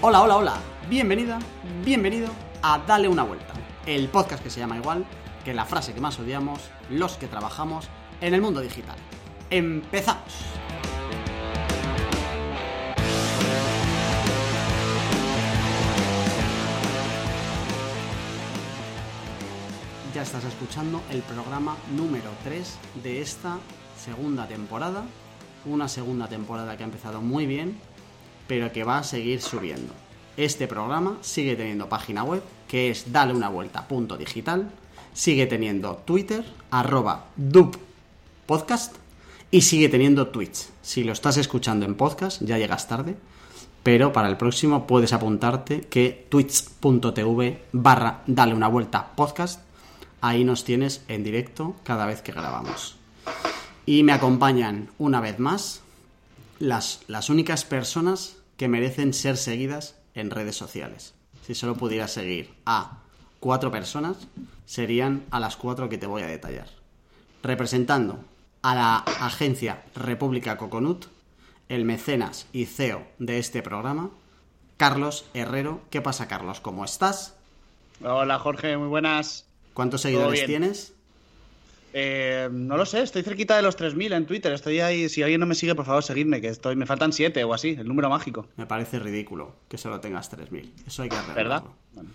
Hola, hola, hola. Bienvenida, bienvenido a Dale una vuelta. El podcast que se llama igual que la frase que más odiamos los que trabajamos en el mundo digital. Empezamos. Ya estás escuchando el programa número 3 de esta segunda temporada. Una segunda temporada que ha empezado muy bien, pero que va a seguir subiendo. Este programa sigue teniendo página web, que es dale una vuelta punto digital, sigue teniendo Twitter, arroba podcast, y sigue teniendo Twitch. Si lo estás escuchando en podcast, ya llegas tarde, pero para el próximo puedes apuntarte que twitch.tv barra dale una vuelta podcast, ahí nos tienes en directo cada vez que grabamos. Y me acompañan una vez más las, las únicas personas que merecen ser seguidas en redes sociales. Si solo pudiera seguir a cuatro personas, serían a las cuatro que te voy a detallar. Representando a la agencia República Coconut, el mecenas y CEO de este programa, Carlos Herrero. ¿Qué pasa, Carlos? ¿Cómo estás? Hola, Jorge, muy buenas. ¿Cuántos seguidores tienes? Eh, no lo sé, estoy cerquita de los 3.000 en Twitter. Estoy ahí. Si alguien no me sigue, por favor, seguidme, que estoy. Me faltan 7 o así, el número mágico. Me parece ridículo que solo tengas 3.000. Eso hay que arreglarlo. ¿Verdad? Bueno.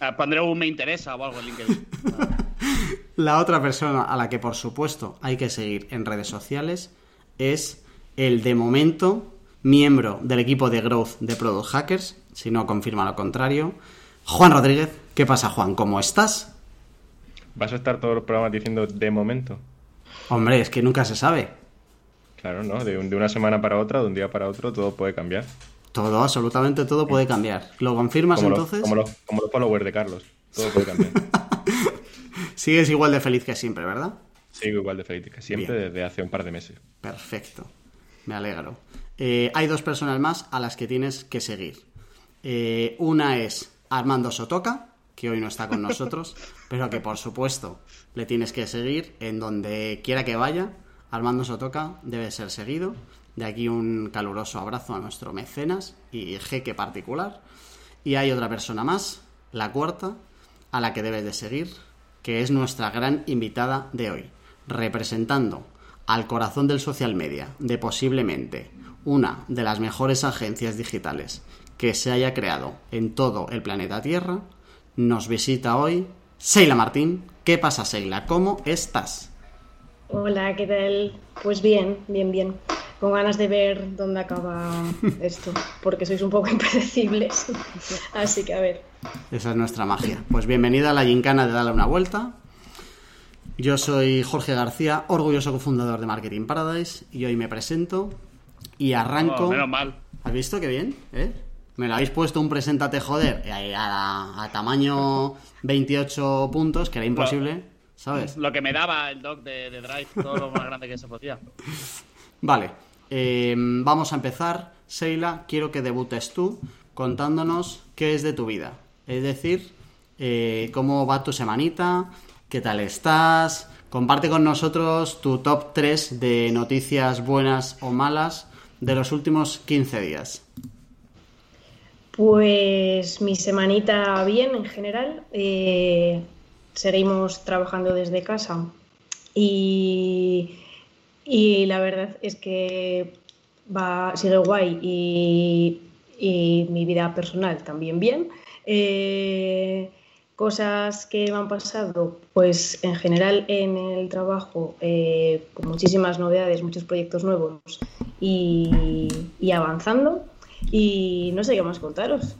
Ah, pondré un me interesa o algo en LinkedIn. La otra persona a la que, por supuesto, hay que seguir en redes sociales es el de momento miembro del equipo de growth de Product Hackers, si no confirma lo contrario, Juan Rodríguez. ¿Qué pasa, Juan? ¿Cómo estás? ¿Vas a estar todos los programas diciendo de momento? Hombre, es que nunca se sabe. Claro, ¿no? De, una semana para otra, de un día para otro, todo puede cambiar. Todo, absolutamente todo puede cambiar. ¿Lo confirmas entonces? como, los, como los followers de Carlos. Todo puede cambiar. Sigues igual de feliz que siempre, ¿verdad? Sigo igual de feliz que siempre desde hace un par de meses. Perfecto. Me alegro. Eh, hay dos personas más a las que tienes que seguir. Eh, una es Armando Sotoca, que hoy no está con nosotros, pero que por supuesto le tienes que seguir en donde quiera que vaya. Armando Sotoca debe ser seguido. De aquí un caluroso abrazo a nuestro mecenas y jeque particular. Y hay otra persona más, la cuarta, a la que debes de seguir, que es nuestra gran invitada de hoy, representando al corazón del social media de posiblemente una de las mejores agencias digitales que se haya creado en todo el planeta Tierra, nos visita hoy Seila Martín. ¿Qué pasa, Seila? ¿Cómo estás? Hola, ¿qué tal? Pues bien, bien, bien. Con ganas de ver dónde acaba esto, porque sois un poco impredecibles. Así que a ver. Esa es nuestra magia. Pues bienvenida a la gincana de Darle una Vuelta. Yo soy Jorge García, orgulloso cofundador de Marketing Paradise, y hoy me presento y arranco. Oh, menos mal. ¿Has visto qué bien? ¿Eh? Me lo habéis puesto un presentate joder a, tamaño 28 puntos, que era imposible, ¿sabes? Lo que me daba el doc de, Drive, todo lo más grande que se podía. Vale, eh, vamos a empezar. Seila, quiero que debutes tú contándonos qué es de tu vida. Es decir, eh, cómo va tu semanita, qué tal estás. Comparte con nosotros tu top 3 de noticias buenas o malas de los últimos 15 días. Pues mi semanita bien en general. Eh, seguimos trabajando desde casa y, la verdad es que va, sigue guay y, mi vida personal también bien. Eh, cosas que me han pasado, pues en general en el trabajo, eh, con muchísimas novedades, muchos proyectos nuevos y avanzando. Y no sé qué más contaros.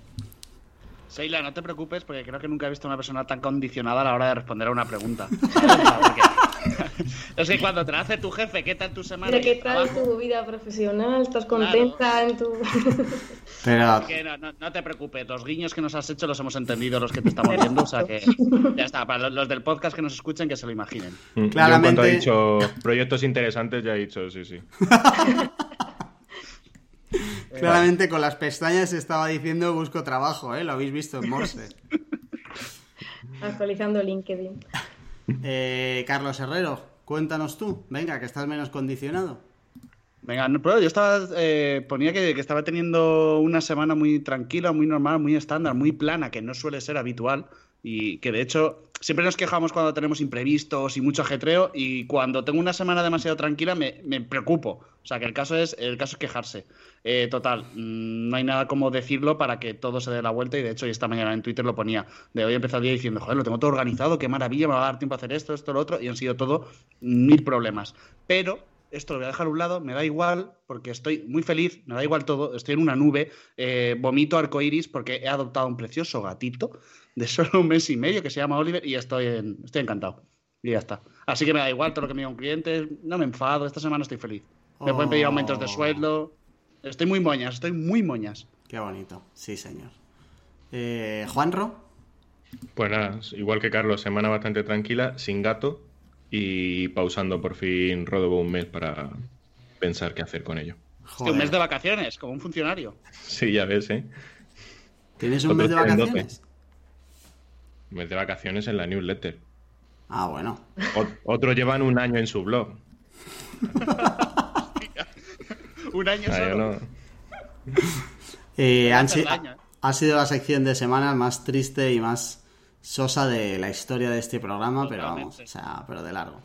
Seila, no te preocupes porque creo que nunca he visto a una persona tan condicionada a la hora de responder a una pregunta. es que cuando te hace tu jefe, ¿qué tal tu semana? ¿Qué tal tu vida profesional? ¿Estás contenta en tu...? Pero... no, te preocupes, los guiños que nos has hecho los hemos entendido los que te estamos viendo, o sea que ya está, para los, del podcast que nos escuchen que se lo imaginen. Mm, Claramente... Yo cuando he dicho proyectos interesantes ya he dicho sí, sí. Claramente con las pestañas estaba diciendo busco trabajo, ¿eh? Lo habéis visto en Morse. Actualizando LinkedIn. Eh, Carlos Herrero, cuéntanos tú. Venga, que estás menos condicionado. Venga, no, pero yo estaba, eh, ponía que, que estaba teniendo una semana muy tranquila, muy normal, muy estándar, muy plana, que no suele ser habitual y que de hecho siempre nos quejamos cuando tenemos imprevistos y mucho ajetreo y cuando tengo una semana demasiado tranquila me, me preocupo. O sea que el caso es, el caso es quejarse. Eh, total, mm, no hay nada como decirlo para que todo se dé la vuelta y de hecho esta mañana en Twitter lo ponía. De hoy empezó el día diciendo, joder, lo tengo todo organizado, qué maravilla, me va a dar tiempo a hacer esto, esto, lo otro y han sido todo mil problemas. Pero esto lo voy a dejar a un lado, me da igual, porque estoy muy feliz, me da igual todo, estoy en una nube, eh, vomito arcoiris porque he adoptado un precioso gatito de solo un mes y medio que se llama Oliver y estoy, en- estoy encantado. Y ya está. Así que me da igual todo lo que me diga un cliente, no me enfado, esta semana estoy feliz. Me pueden pedir aumentos de sueldo. Estoy muy moñas, estoy muy moñas. Qué bonito, sí, señor. Eh, Juanro, Pues nada, igual que Carlos, semana bastante tranquila, sin gato y pausando por fin Rodobo un mes para pensar qué hacer con ello. Un mes de vacaciones, como un funcionario. Sí, ya ves, ¿eh? ¿tienes un otros mes de vacaciones? Un mes de vacaciones en la newsletter. Ah, bueno. O- otros llevan un año en su blog. Un año Ah, solo. no- Eh, han ¿eh? ha sido la sección de semana más triste y más sosa de la historia de este programa, pero vamos, o sea, pero de largo.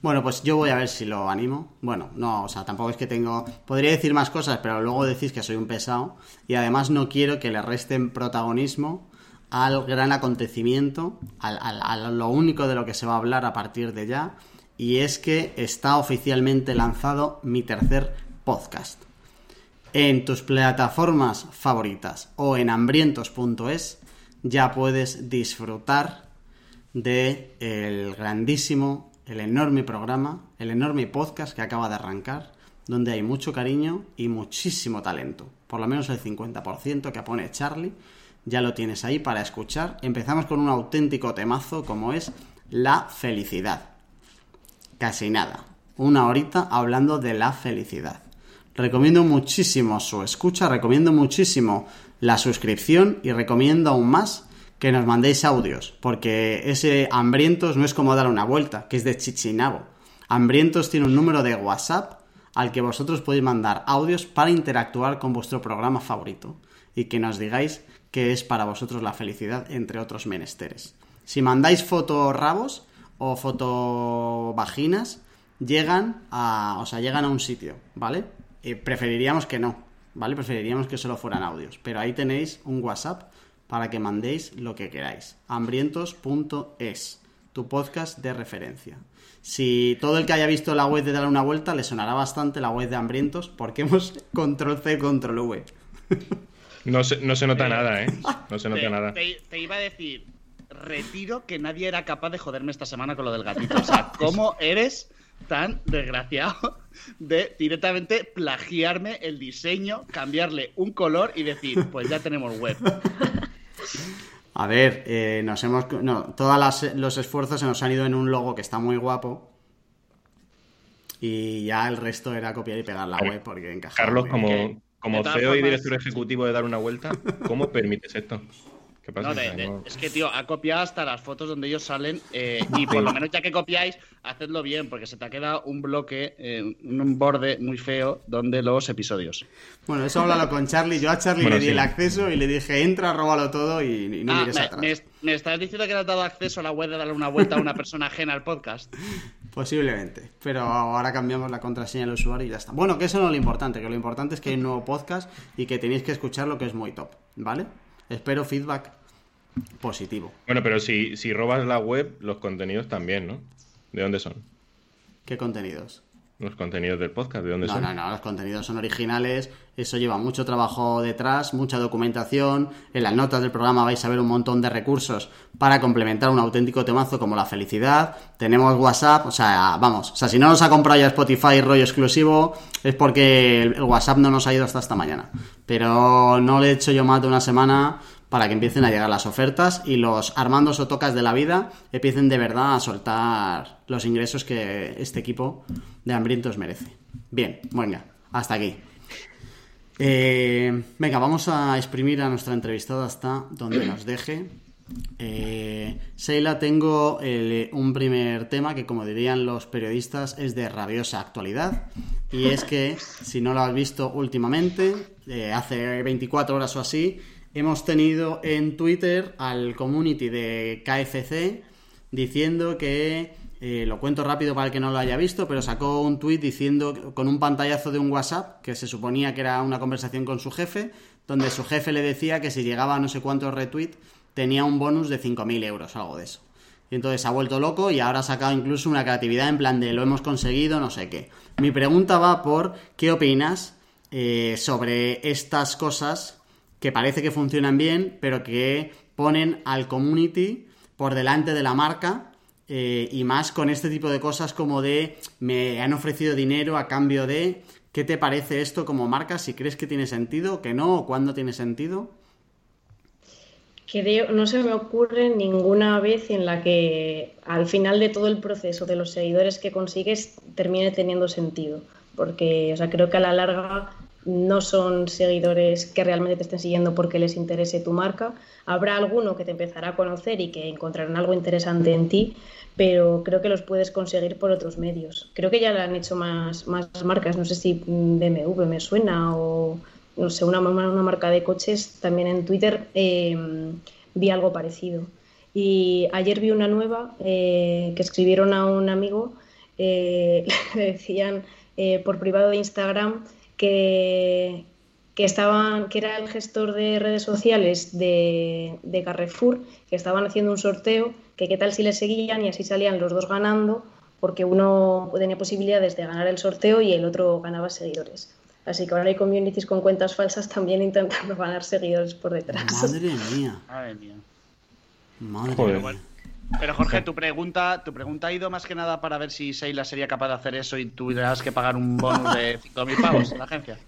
Bueno, pues yo voy a ver si lo animo. Bueno, no, o sea, tampoco es que tengo... Podría decir más cosas, pero luego decís que soy un pesado. Y además no quiero que le resten protagonismo al gran acontecimiento, al- al- a lo único de lo que se va a hablar a partir de ya. Y es que está oficialmente lanzado mi tercer podcast en tus plataformas favoritas o en hambrientos.es ya puedes disfrutar de el grandísimo, el enorme programa, el enorme podcast que acaba de arrancar, donde hay mucho cariño y muchísimo talento. Por lo menos el 50% que pone Charlie, ya lo tienes ahí para escuchar. Empezamos con un auténtico temazo como es la felicidad. Casi nada. Una horita hablando de la felicidad. Recomiendo muchísimo su escucha, recomiendo muchísimo la suscripción y recomiendo aún más que nos mandéis audios, porque ese Hambrientos no es como dar una vuelta, que es de Chichinabo. Hambrientos tiene un número de WhatsApp al que vosotros podéis mandar audios para interactuar con vuestro programa favorito y que nos digáis qué es para vosotros la felicidad, entre otros menesteres. Si mandáis fotorrabos o fotovaginas, llegan a, o sea, llegan a un sitio, ¿vale? Eh, preferiríamos que no, ¿vale? Preferiríamos que solo fueran audios, pero ahí tenéis un WhatsApp para que mandéis lo que queráis. hambrientos.es, tu podcast de referencia. Si todo el que haya visto la web de Dar una Vuelta le sonará bastante la web de Hambrientos porque hemos control C, control V. No se, no se nota nada, ¿eh? No se nota Te, nada. te- te iba a decir, retiro que nadie era capaz de joderme esta semana con lo del gatito. O sea, ¿cómo eres tan desgraciado de directamente plagiarme el diseño, cambiarle un color y decir, pues ya tenemos web? A ver, eh, nos hemos. No, todos los esfuerzos se nos han ido en un logo que está muy guapo. Y ya el resto era copiar y pegar la web porque encajaba. Carlos, como, como CEO y director ejecutivo de dar una vuelta, ¿cómo permites esto? ¿Qué pasa? No, de- es que, tío, ha copiado hasta las fotos donde ellos salen eh, y por lo menos ya que copiáis, hacedlo bien, porque se te ha quedado un bloque, eh, un borde muy feo donde los episodios. Bueno, eso háblalo con Charlie. Yo a Charlie Bueno, le di sí. el acceso y le dije, entra, róbalo todo y, y no Ah, mires me, atrás. me- me estás diciendo que le has dado acceso a la web de darle una vuelta a una persona ajena al podcast. Posiblemente. Pero ahora cambiamos la contraseña del usuario y ya está. Bueno, que eso no es lo importante, que lo importante es que hay un nuevo podcast y que tenéis que escucharlo, que es muy top. ¿Vale? Espero feedback positivo. Bueno, pero si, si robas la web, los contenidos también, ¿no? ¿De dónde son? ¿Qué contenidos? Los contenidos del podcast, ¿de dónde No, son? no, no, los contenidos son originales, eso lleva mucho trabajo detrás, mucha documentación, en las notas del programa vais a ver un montón de recursos para complementar un auténtico temazo como la felicidad, tenemos WhatsApp, o sea, vamos, o sea, si no nos ha comprado ya Spotify rollo exclusivo es porque el el WhatsApp no nos ha ido hasta esta mañana, pero no le he hecho yo más de una semana para que empiecen a llegar las ofertas y los Armandos o Tocas de la vida empiecen de verdad a soltar los ingresos que este equipo de hambrientos merece. Bien, venga, hasta aquí. Eh, venga, vamos a exprimir a nuestra entrevistada hasta donde nos deje. Eh, Sheila, tengo el- un primer tema que, como dirían los periodistas, es de rabiosa actualidad. y es que, si no lo has visto últimamente, eh, hace 24 horas o así, hemos tenido en Twitter al community de KFC diciendo que, eh, lo cuento rápido para el que no lo haya visto, pero sacó un tweet diciendo con un pantallazo de un WhatsApp que se suponía que era una conversación con su jefe, donde su jefe le decía que si llegaba a no sé cuántos retweets tenía un bonus de 5.000 euros, algo de eso. Y entonces ha vuelto loco y ahora ha sacado incluso una creatividad en plan de lo hemos conseguido, no sé qué. Mi pregunta va por qué opinas eh, sobre estas cosas que parece que funcionan bien, pero que ponen al community por delante de la marca eh, y más con este tipo de cosas como de me han ofrecido dinero a cambio de ¿qué te parece esto como marca? Si crees que tiene sentido, que no, o cuándo tiene sentido no se me ocurre ninguna vez en la que al final de todo el proceso de los seguidores que consigues termine teniendo sentido. Porque, o sea, creo que a la larga no son seguidores que realmente te estén siguiendo porque les interese tu marca. Habrá alguno que te empezará a conocer y que encontrarán algo interesante en ti, pero creo que los puedes conseguir por otros medios. Creo que ya lo han hecho más, más marcas, no sé si BMW me suena o no sé, una, una marca de coches, también en Twitter eh, vi algo parecido. Y ayer vi una nueva eh, que escribieron a un amigo, eh, le decían por privado de Instagram que, que, estaban, que era el gestor de redes sociales de, de, Carrefour, que estaban haciendo un sorteo, que qué tal si le seguían y así salían los dos ganando, porque uno tenía posibilidades de ganar el sorteo y el otro ganaba seguidores. Así que ahora hay communities con cuentas falsas también intentando ganar seguidores por detrás. Madre mía. Madre mía. Madre mía. Pero Jorge, tu pregunta, tu pregunta ha ido más que nada para ver si Seila sería capaz de hacer eso y tendrás que pagar un bonus de 5.000 pavos a la agencia.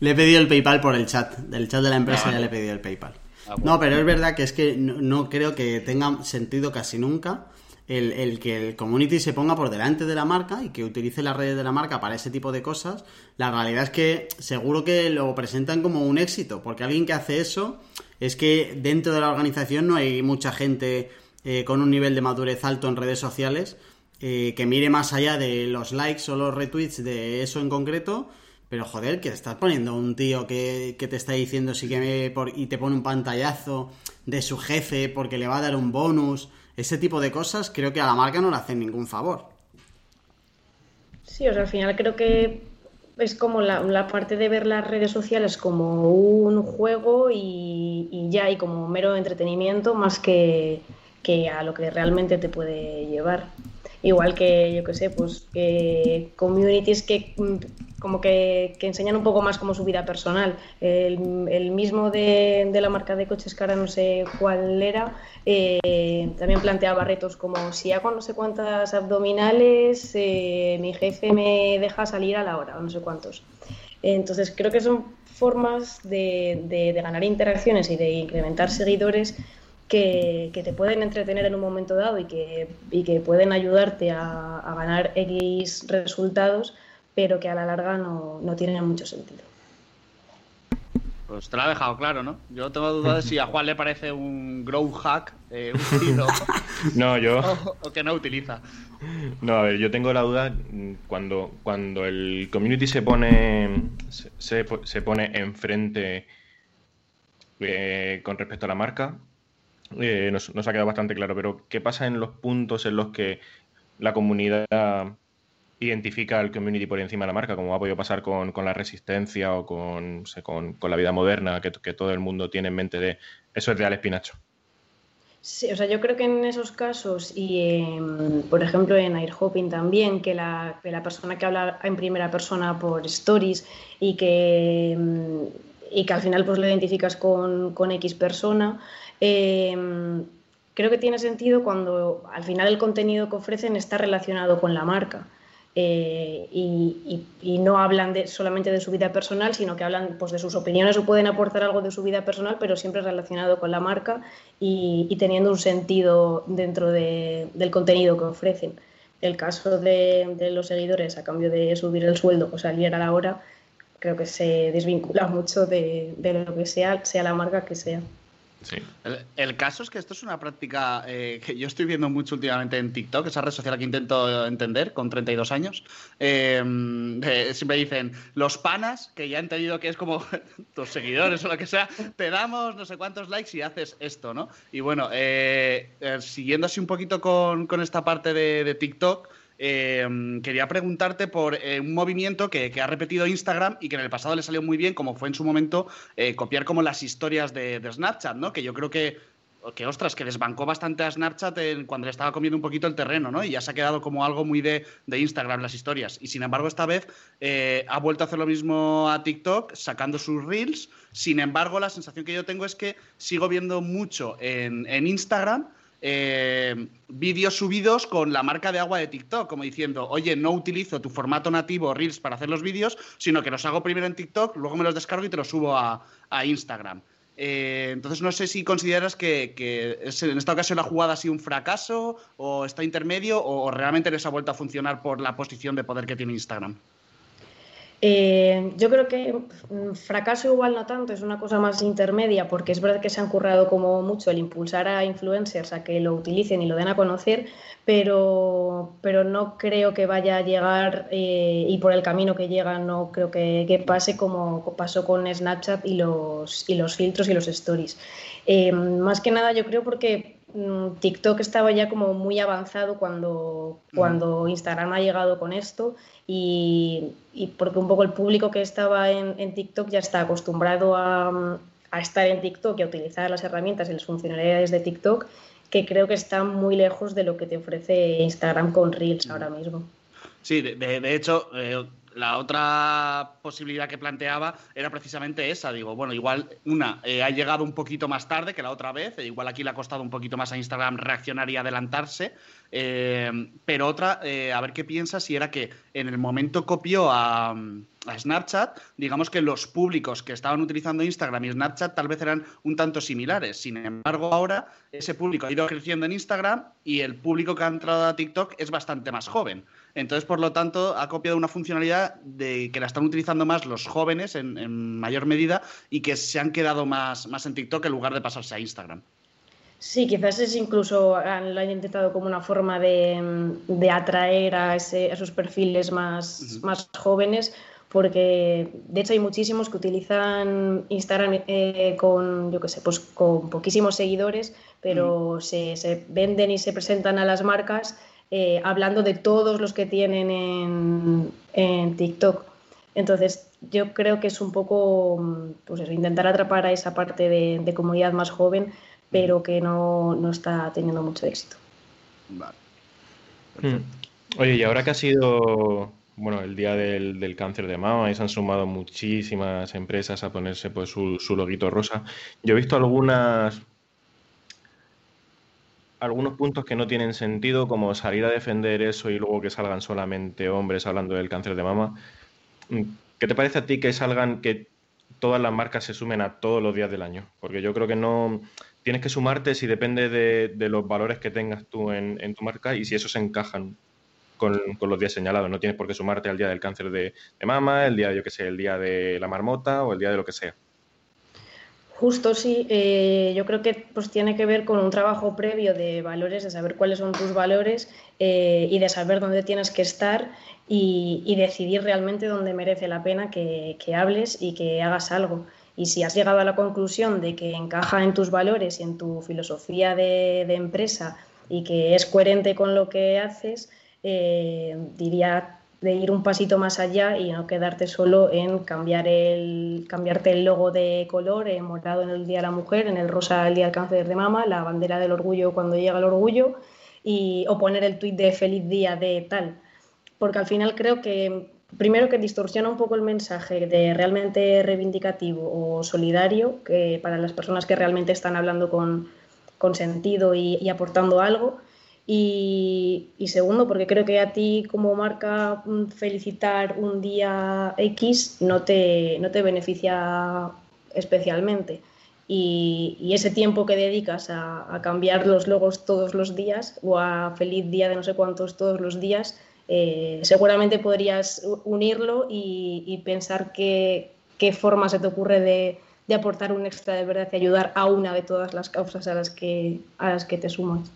Le he pedido el PayPal por el chat. Del chat de la empresa ah, ya le he pedido el PayPal. Ah, no, pero es verdad que es que no creo que tenga sentido casi nunca el, que el community se ponga por delante de la marca y que utilice las redes de la marca para ese tipo de cosas, la realidad es que seguro que lo presentan como un éxito, porque alguien que hace eso es que dentro de la organización no hay mucha gente eh, con un nivel de madurez alto en redes sociales eh, que mire más allá de los likes o los retweets de eso en concreto. Pero joder, que estás poniendo un tío que, te está diciendo sí que me y te pone un pantallazo de su jefe porque le va a dar un bonus ese tipo de cosas creo que a la marca no le hacen ningún favor. Sí, o sea, al final creo que es como la, parte de ver las redes sociales como un juego y, ya, y como mero entretenimiento más que, que, a lo que realmente te puede llevar. Igual que, yo que sé, pues que communities que como que, enseñan un poco más como su vida personal. El, mismo de, la marca de coches que ahora no sé cuál era, eh, también planteaba retos como si hago no sé cuántas abdominales, eh, mi jefe me deja salir a la hora, o no sé cuántos. Entonces creo que son formas de, ganar interacciones y de incrementar seguidores que, te pueden entretener en un momento dado y que, que pueden ayudarte a, a ganar X resultados pero que a la larga no, no tiene mucho sentido. Pues te lo ha dejado claro, ¿no? Yo tengo dudas de si a Juan le parece un grow hack eh, un no, yo. O, que no utiliza. No, a ver, yo tengo la duda cuando, cuando el community se pone se, se pone enfrente eh, con respecto a la marca. Eh, nos, ha quedado bastante claro, pero ¿qué pasa en los puntos en los que la comunidad identifica al community por encima de la marca, como ha podido pasar con, la resistencia o con, con, la vida moderna, que, todo el mundo tiene en mente de eso es de Alex Pinacho. Sí, o sea, yo creo que en esos casos y, por ejemplo, en Airhopping también, que la, persona que habla en primera persona por stories y que, y que al final pues lo identificas con, X persona, em, creo que tiene sentido cuando al final el contenido que ofrecen está relacionado con la marca. Eh, y, no hablan de, solamente de su vida personal, sino que hablan pues, de sus opiniones o pueden aportar algo de su vida personal, pero siempre relacionado con la marca y, teniendo un sentido dentro del contenido que ofrecen. El caso de, los seguidores a cambio de subir el sueldo o salir a la hora, creo que se desvincula mucho de, lo que sea, sea la marca que sea. El, caso es que esto es una práctica eh, que yo estoy viendo mucho últimamente en TikTok, esa red social que intento entender con 32 años. Eh, siempre dicen, los panas, que ya he entendido que es como tus seguidores o lo que sea, te damos no sé cuántos likes y haces esto, ¿no? Y bueno, eh, siguiendo así un poquito con, esta parte de TikTok, Em, quería preguntarte por eh, un movimiento que, ha repetido Instagram y que en el pasado le salió muy bien, como fue en su momento eh, copiar como las historias de, Snapchat, ¿no? Que yo creo que que ostras, que desbancó bastante a Snapchat cuando le estaba comiendo un poquito el terreno, ¿no? Y ya se ha quedado como algo muy de, Instagram las historias. Y sin embargo, esta vez eh, ha vuelto a hacer lo mismo a TikTok, sacando sus reels. Sin embargo, la sensación que yo tengo es que sigo viendo mucho en, en Instagram eh, vídeos subidos con la marca de agua de TikTok, como diciendo, oye, no utilizo tu formato nativo Reels para hacer los vídeos, sino que los hago primero en TikTok, luego me los descargo y te los subo a, Instagram. Eh, entonces no sé si consideras que, en esta ocasión la jugada ha sido un fracaso o está intermedio o realmente les ha vuelto a funcionar por la posición de poder que tiene Instagram. Eh, yo creo que mm, fracaso igual no tanto, es una cosa más intermedia, porque es verdad que se han currado como mucho el impulsar a influencers a que lo utilicen y lo den a conocer, pero, pero no creo que vaya a llegar eh, y por el camino que llega no creo que, pase como pasó con Snapchat y los, y los filtros y los stories. Eh, más que nada yo creo porque TikTok estaba ya como muy avanzado cuando, cuando Instagram ha llegado con esto y, porque un poco el público que estaba en, TikTok ya está acostumbrado a, estar en TikTok y a utilizar las herramientas y las funcionalidades de TikTok, que creo que está muy lejos de lo que te ofrece Instagram con Reels ahora mismo. Sí, de, hecho, eh, la otra posibilidad que planteaba era precisamente esa. Digo, bueno, igual una eh, ha llegado un poquito más tarde que la otra vez, e igual aquí le ha costado un poquito más a Instagram reaccionar y adelantarse, eh, pero otra, eh, a ver qué piensa si era que en el momento copió a, a, Snapchat, digamos que los públicos que estaban utilizando Instagram y Snapchat tal vez eran un tanto similares. Sin embargo, ahora ese público ha ido creciendo en Instagram y el público que ha entrado a TikTok es bastante más joven. Entonces, por lo tanto, ha copiado una funcionalidad de que la están utilizando más los jóvenes en, mayor medida y que se han quedado más, más en TikTok en lugar de pasarse a Instagram. Sí, quizás es incluso lo han intentado como una forma de, atraer a, esos perfiles más, más jóvenes, porque de hecho hay muchísimos que utilizan Instagram eh, con, yo qué sé, pues con poquísimos seguidores, pero se, se, venden y se presentan a las marcas eh, hablando de todos los que tienen en, TikTok. Entonces, yo creo que es un poco pues intentar atrapar a esa parte de, comunidad más joven, pero que no, está teniendo mucho éxito. Vale. Hmm. Oye, y ahora que ha sido bueno, el día del, cáncer de mama y se han sumado muchísimas empresas a ponerse pues, su, su loguito rosa, yo he visto algunas algunos puntos que no tienen sentido, como salir a defender eso y luego que salgan solamente hombres hablando del cáncer de mama. Mm, ¿Qué te parece a ti que salgan, que todas las marcas se sumen a todos los días del año? Porque yo creo que no tienes que sumarte si depende de, los valores que tengas tú en, tu marca y si esos se encajan con, los días señalados. No tienes por qué sumarte al día del cáncer de, mama, el día, yo que sé, el día de la marmota o el día de lo que sea. Justo sí, eh, yo creo que pues tiene que ver con un trabajo previo de valores, de saber cuáles son tus valores eh, y de saber dónde tienes que estar y, decidir realmente dónde merece la pena que, hables y que hagas algo. Y si has llegado a la conclusión de que encaja en tus valores y en tu filosofía de, empresa y que es coherente con lo que haces, eh, diría de ir un pasito más allá y no quedarte solo en cambiar el, cambiarte el logo de color, en morado en el Día de la Mujer, en el rosa el Día del Cáncer de Mama, la bandera del orgullo cuando llega el orgullo, y, o poner el tuit de feliz día de tal. Porque al final creo que, primero que distorsiona un poco el mensaje de realmente reivindicativo o solidario, que para las personas que realmente están hablando con, con sentido y aportando algo, y, segundo, porque creo que a ti como marca mm, felicitar un día X no te, no te beneficia especialmente. Y, ese tiempo que dedicas a, cambiar los logos todos los días o a feliz día de no sé cuántos todos los días, eh, seguramente podrías unirlo y, pensar qué, forma se te ocurre de, de aportar un extra de verdad y ayudar a una de todas las causas a las que, a las que te sumas.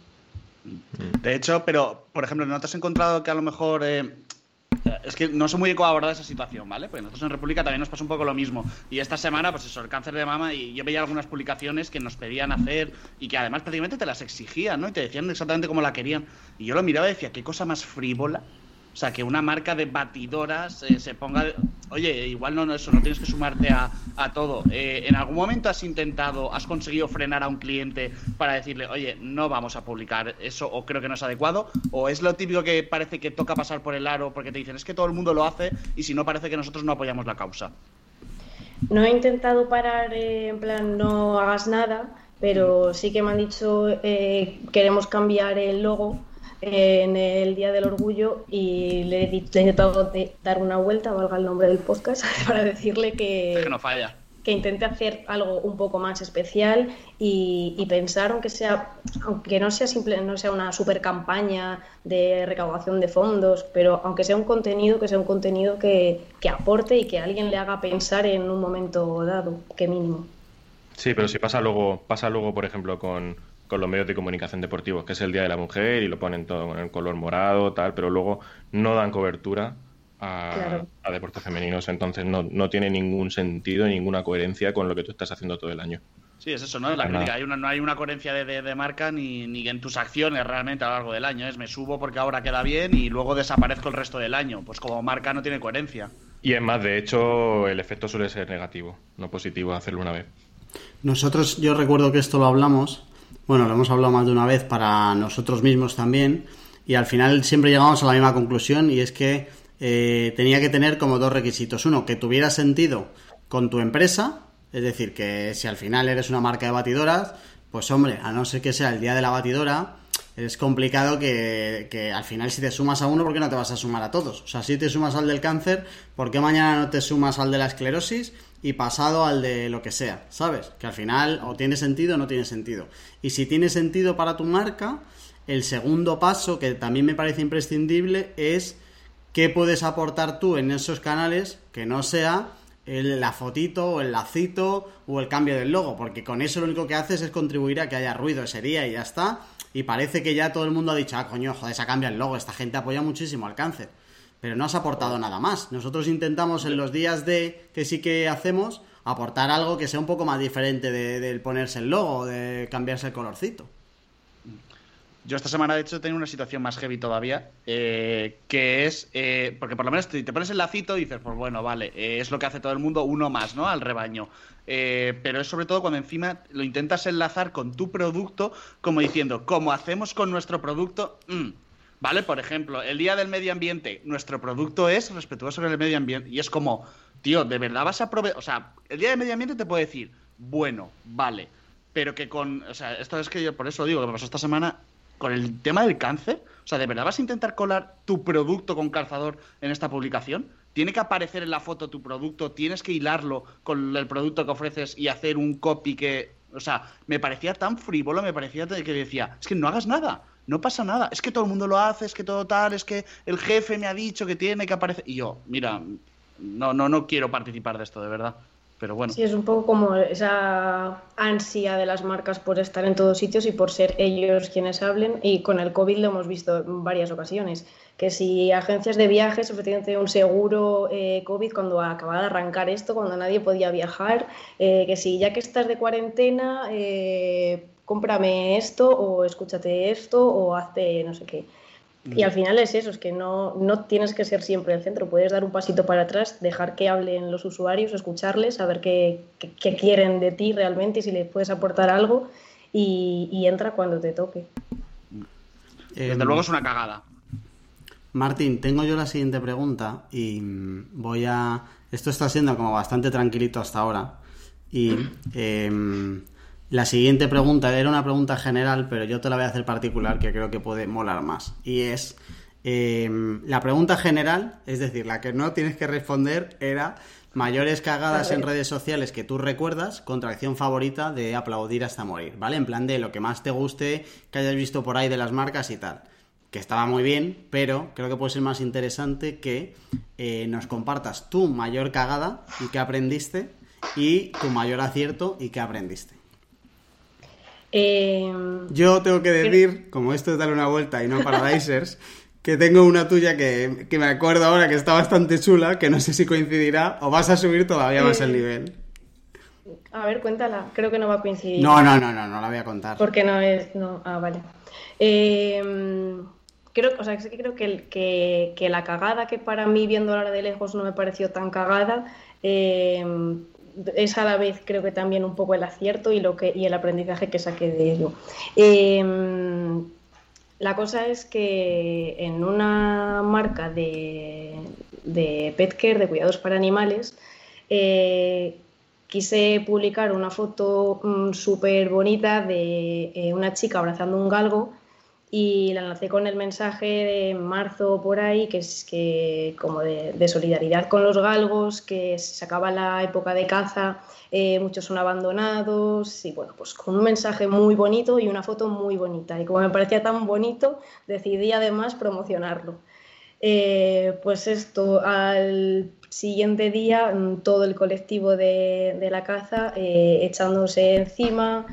De hecho, pero, por ejemplo, ¿no te has encontrado que a lo mejor... Eh, es que no sé muy cómo abordar esa situación, ¿vale? Porque nosotros en República también nos pasa un poco lo mismo. Y esta semana, pues eso, el cáncer de mama, y yo veía algunas publicaciones que nos pedían hacer y que además prácticamente te las exigían, ¿no? Y te decían exactamente cómo la querían. Y yo lo miraba y decía, qué cosa más frívola o sea, que una marca de batidoras eh, se ponga. Oye, igual no, no eso, no tienes que sumarte a, todo. Eh, ¿En algún momento has intentado, has conseguido frenar a un cliente para decirle, oye, no vamos a publicar eso o creo que no es adecuado? ¿O es lo típico que parece que toca pasar por el aro porque te dicen, es que todo el mundo lo hace y si no parece que nosotros no apoyamos la causa? No he intentado parar, eh, en plan, no hagas nada, pero sí que me han dicho, queremos cambiar el logo en el Día del Orgullo y le he, intentado dar una vuelta, valga el nombre del podcast, para decirle que, que no falla. Que intente hacer algo un poco más especial y, pensar, aunque sea, aunque no sea simple, no sea una super campaña de recaudación de fondos, pero aunque sea un contenido, que sea un contenido que, que aporte y que alguien le haga pensar en un momento dado, que mínimo. Sí, pero si pasa luego, pasa luego, por ejemplo, con, con los medios de comunicación deportivos, que es el Día de la Mujer y lo ponen todo con el color morado, tal, pero luego no dan cobertura a, deportes femeninos, entonces no, no, tiene ningún sentido, ninguna coherencia con lo que tú estás haciendo todo el año. Sí, es eso, ¿no? La crítica. Hay una, no hay una coherencia de, de, marca ni, ni, en tus acciones realmente a lo largo del año. Es me subo porque ahora queda bien y luego desaparezco el resto del año. Pues como marca no tiene coherencia. Y es más, de hecho, el efecto suele ser negativo, no positivo hacerlo una vez. Nosotros, yo recuerdo que esto lo hablamos bueno, lo hemos hablado más de una vez para nosotros mismos también, y al final siempre llegamos a la misma conclusión, y es que eh, tenía que tener como dos requisitos. Uno, que tuviera sentido con tu empresa, es decir, que si al final eres una marca de batidoras, pues hombre, a no ser que sea el día de la batidora, es complicado que, que, al final si te sumas a uno, ¿por qué no te vas a sumar a todos? O sea, si te sumas al del cáncer, ¿por qué mañana no te sumas al de la esclerosis? y pasado al de lo que sea, ¿sabes? Que al final o tiene sentido o no tiene sentido. Y si tiene sentido para tu marca, el segundo paso, que también me parece imprescindible, es qué puedes aportar tú en esos canales que no sea el, la fotito o el lacito o el cambio del logo, porque con eso lo único que haces es contribuir a que haya ruido ese día y ya está. Y parece que ya todo el mundo ha dicho, ah, coño, joder, se cambia el logo, esta gente apoya muchísimo al cáncer pero no has aportado nada más. Nosotros intentamos en los días de que sí que hacemos aportar algo que sea un poco más diferente del ponerse el logo, de cambiarse el colorcito. Yo esta semana, de hecho, tengo una situación más heavy todavía, eh, que es, eh, porque por lo menos te, pones el lacito y dices, pues bueno, vale, eh, es lo que hace todo el mundo, uno más, ¿no? Al rebaño. pero es sobre todo cuando encima lo intentas enlazar con tu producto, como diciendo, como hacemos con nuestro producto, mm, ¿Vale? Por ejemplo, el Día del Medio Ambiente, nuestro producto es respetuoso con el medio ambiente. Y es como, tío, ¿de verdad vas a proveer? O sea, el Día del Medio Ambiente te puede decir, bueno, vale, pero que con. O sea, esto es que yo por eso digo que me pasó esta semana con el tema del cáncer. O sea, ¿de verdad vas a intentar colar tu producto con calzador en esta publicación? Tiene que aparecer en la foto tu producto, tienes que hilarlo con el producto que ofreces y hacer un copy que. O sea, me parecía tan frívolo, me parecía que decía, es que no hagas nada no pasa nada. Es que todo el mundo lo hace, es que todo tal, es que el jefe me ha dicho que tiene que aparecer. Y yo, mira, no, no, no quiero participar de esto, de verdad. Sí, es un poco como esa ansia de las marcas por estar en todos sitios y por ser ellos quienes hablen. Y con el COVID lo hemos visto en varias ocasiones. Que si agencias de viajes ofrecían un seguro eh, COVID cuando acababa de arrancar esto, cuando nadie podía viajar, eh, que si ya que estás de cuarentena, eh, cómprame esto o escúchate esto o hazte no sé qué. Y al final es eso, es que no, no tienes que ser siempre el centro, puedes dar un pasito para atrás, dejar que hablen los usuarios, escucharles, saber qué, qué, quieren de ti realmente y si les puedes aportar algo y, entra cuando te toque. Desde em, luego es una cagada. Martín, tengo yo la siguiente pregunta y voy a... Esto está siendo como bastante tranquilito hasta ahora y eh, la siguiente pregunta era una pregunta general, pero yo te la voy a hacer particular que creo que puede molar más. Y es, em, la pregunta general, es decir, la que no tienes que responder era mayores cagadas en redes sociales que tú recuerdas, contracción favorita de aplaudir hasta morir, ¿vale? En plan de lo que más te guste, que hayas visto por ahí de las marcas y tal. Que estaba muy bien, pero creo que puede ser más interesante que eh, nos compartas tu mayor cagada y qué aprendiste y tu mayor acierto y qué aprendiste. Eh, Yo tengo que decir, como esto es darle una vuelta y no Paradisers, que tengo una tuya que, que me acuerdo ahora que está bastante chula, que no sé si coincidirá o vas a subir todavía más el nivel. a ver, cuéntala. Creo que no va a coincidir. No, no, no, no, no la voy a contar. Porque no es. No, ah, vale. Eh, creo, o sea, creo que, que, que la cagada que para mí, viendo ahora de lejos, no me pareció tan cagada, eh, es a la vez, creo que también un poco el acierto y, lo que, y el aprendizaje que saqué de ello. Eh, la cosa es que en una marca de, de pet care, de cuidados para animales, eh, quise publicar una foto súper bonita de eh, una chica abrazando un galgo y la lancé con el mensaje de marzo por ahí, que es que como de, solidaridad con los galgos, que se acaba la época de caza, eh, muchos son abandonados y bueno, pues con un mensaje muy bonito y una foto muy bonita. Y como me parecía tan bonito, decidí además promocionarlo. Eh, pues esto, al siguiente día, mm, todo el colectivo de, la caza eh, echándose encima,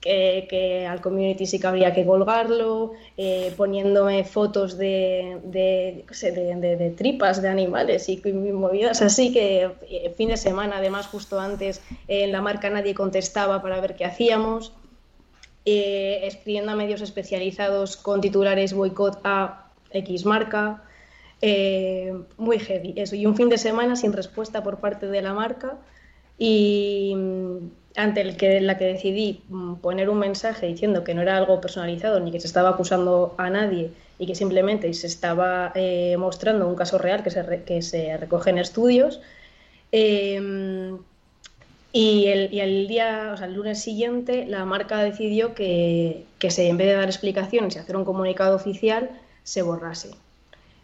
que, que al community sí que habría que colgarlo, eh, poniéndome fotos de, de, de- de- de tripas de animales y, y movidas así que eh, fin de semana, además justo antes en la marca nadie contestaba para ver qué hacíamos eh, escribiendo a medios especializados con titulares boicot a X marca. eh, muy heavy eso. Y un fin de semana sin respuesta por parte de la marca y ante el la que decidí mm, poner un mensaje diciendo que no era algo personalizado ni que se estaba acusando a nadie y que simplemente se estaba eh, mostrando un caso real que se, re- recoge en estudios. Eh, y el, día, o sea, el lunes siguiente, la marca decidió que, en vez de dar explicaciones y hacer un comunicado oficial, se borrase.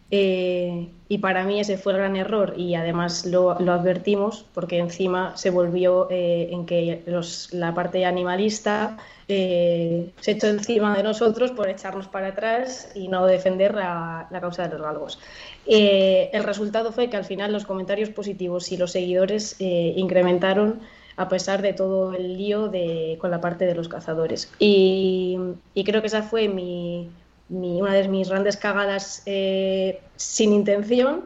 Eh, y para mí ese fue el gran error y además lo, advertimos porque encima se volvió eh, en que los- la parte animalista eh, se echó encima de nosotros por echarnos para atrás y no defender la, causa de los galgos. Eh, el resultado fue que al final los comentarios positivos y los seguidores incrementaron a pesar de todo el lío de, con la parte de los cazadores. Y creo que esa fue mi, mi- una de mis grandes cagadas eh, sin intención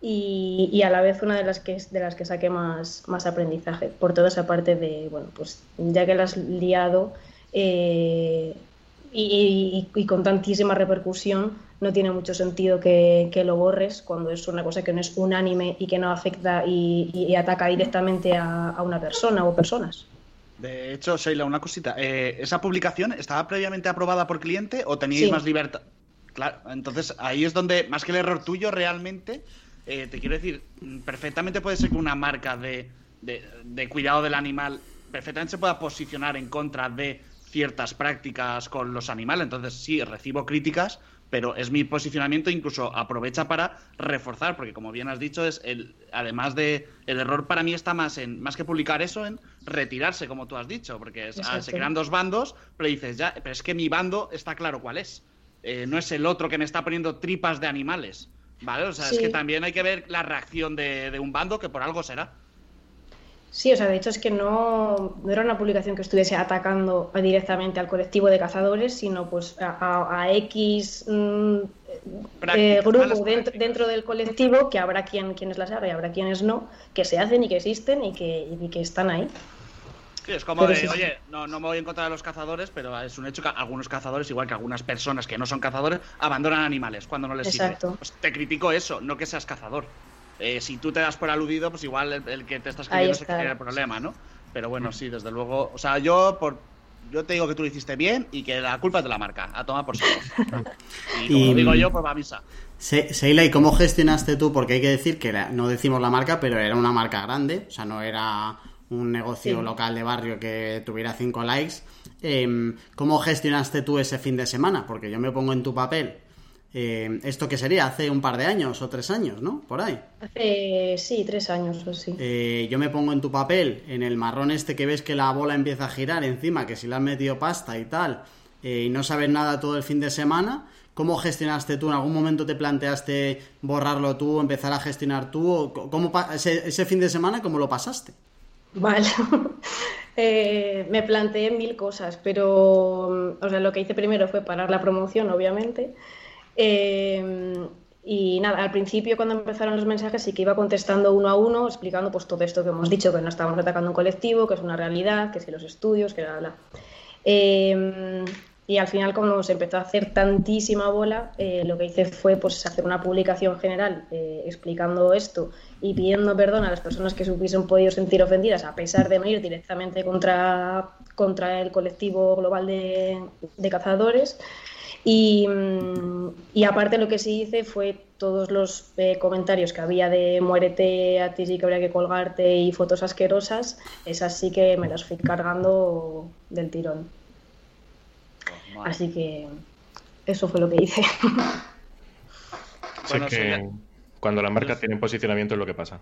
y, y a la vez una de las que, de las que saqué más, más aprendizaje por toda esa parte de, bueno, pues ya que la has liado eh, y, y- con tantísima repercusión, no tiene mucho sentido que, que lo borres cuando es una cosa que no es unánime y que no afecta y, ataca directamente a una persona o personas. De hecho, Sheila, una cosita. eh, ¿Esa publicación estaba previamente aprobada por cliente o teníais Sí. más libertad? Claro, entonces ahí es donde, más que el error tuyo, realmente, eh, te quiero decir, mm, perfectamente puede ser que una marca de, de- de cuidado del animal perfectamente se pueda posicionar en contra de ciertas prácticas con los animales. Entonces, sí, recibo críticas, pero es mi posicionamiento, incluso aprovecha para reforzar, porque como bien has dicho, es el, además de el error para mí está más en, más que publicar eso, en retirarse, como tú has dicho, porque es- ah, se crean dos bandos, pero dices, ya, pero es que mi bando está claro cuál es. Eh, no es el otro que me está poniendo tripas de animales. ¿Vale? O sea, es que también hay que ver la reacción de, de un bando que por algo será. Sí, o sea, de hecho es que no, no era una publicación que estuviese atacando directamente al colectivo de cazadores, sino pues a, a- a X mm, eh, grupo dentro, dentro del colectivo, que habrá quien, quienes las haga y habrá quienes no, que se hacen y que existen y que, y que están ahí. Sí, es como de, sí, sí. oye, no, no me voy en contra de los cazadores, pero es un hecho que algunos cazadores, igual que algunas personas que no son cazadores, abandonan animales cuando no les Exacto. sirve. Pues te critico eso, no que seas cazador. Eh, si tú te das por aludido, pues igual el, el que te está Ahí escribiendo es el problema, ¿no? Pero bueno, sí, desde luego. O sea, yo por yo te digo que tú lo hiciste bien y que la culpa es de la marca. A tomar por saco. Y como Y- digo yo, pues va a misa. Se- Seila, ¿y cómo gestionaste tú? Porque hay que decir que la- no decimos la marca, pero era una marca grande, o sea, no era un negocio Sí. local de barrio que tuviera cinco likes. Em, ¿Cómo gestionaste tú ese fin de semana? Porque yo me pongo en tu papel. Em, ¿Esto qué sería? Hace un par de años o tres años, ¿no? Por ahí. Hace, sí, tres años o así. Eh, yo me pongo en tu papel, en el marrón este que ves que la bola empieza a girar encima, que si le has metido pasta y tal, eh, y no sabes nada todo el fin de semana, ¿Cómo gestionaste tú? ¿En algún momento te planteaste borrarlo tú, empezar a gestionar tú? ¿Cómo ese, ese fin de semana, cómo lo pasaste? Vale. Eh, me planteé mil cosas, pero mm, o sea, lo que hice primero fue parar la promoción, obviamente. Eh, y nada, al principio cuando empezaron los mensajes sí que iba contestando uno a uno, explicando pues todo esto que hemos dicho, que no estamos atacando un colectivo, que es una realidad, que si los estudios, que bla, bla. Eh, y al final, como se empezó a hacer tantísima bola, eh, lo que hice fue pues, hacer una publicación general eh, explicando esto y pidiendo perdón a las personas que se hubiesen podido sentir ofendidas, a pesar de no ir directamente contra, contra el colectivo global de, cazadores. Y, y, aparte lo que sí hice fue todos los eh, comentarios que había de muérete a ti sí que habría que colgarte y fotos asquerosas, esas sí que me las fui cargando del tirón. Así que eso fue lo que hice. es que cuando las marcas tienen posicionamiento es lo que pasa.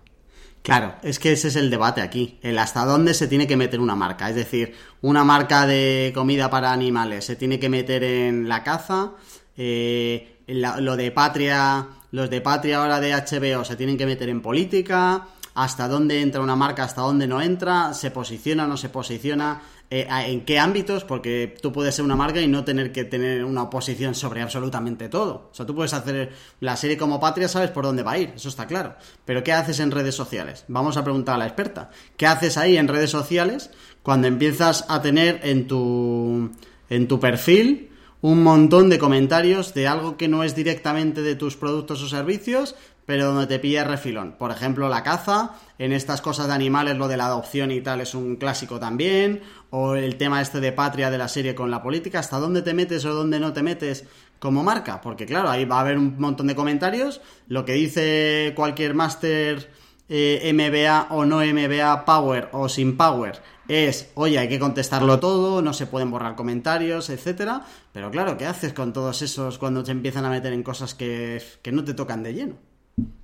Claro, es que ese es el debate aquí, el hasta dónde se tiene que meter una marca. Es decir, una marca de comida para animales se tiene que meter en la caza, eh, lo de Patria, los de Patria ahora de HBO se tienen que meter en política, hasta dónde entra una marca, hasta dónde no entra, se posiciona o no se posiciona. Eh, en qué ámbitos, porque tú puedes ser una marca y no tener que tener una oposición sobre absolutamente todo. O sea, tú puedes hacer la serie como Patria, sabes por dónde va a ir, eso está claro. Pero ¿qué haces en redes sociales? Vamos a preguntar a la experta. ¿Qué haces ahí en redes sociales cuando empiezas a tener en tu, en tu perfil un montón de comentarios de algo que no es directamente de tus productos o servicios, pero donde te pilla refilón. Por ejemplo, la caza, en estas cosas de animales, lo de la adopción y tal es un clásico también, o el tema este de patria de la serie con la política, hasta dónde te metes o dónde no te metes como marca, porque claro, ahí va a haber un montón de comentarios, lo que dice cualquier máster eh, MBA o no MBA Power o sin Power es, oye, hay que contestarlo todo, no se pueden borrar comentarios, etcétera, pero claro, ¿qué haces con todos esos cuando te empiezan a meter en cosas que, que no te tocan de lleno?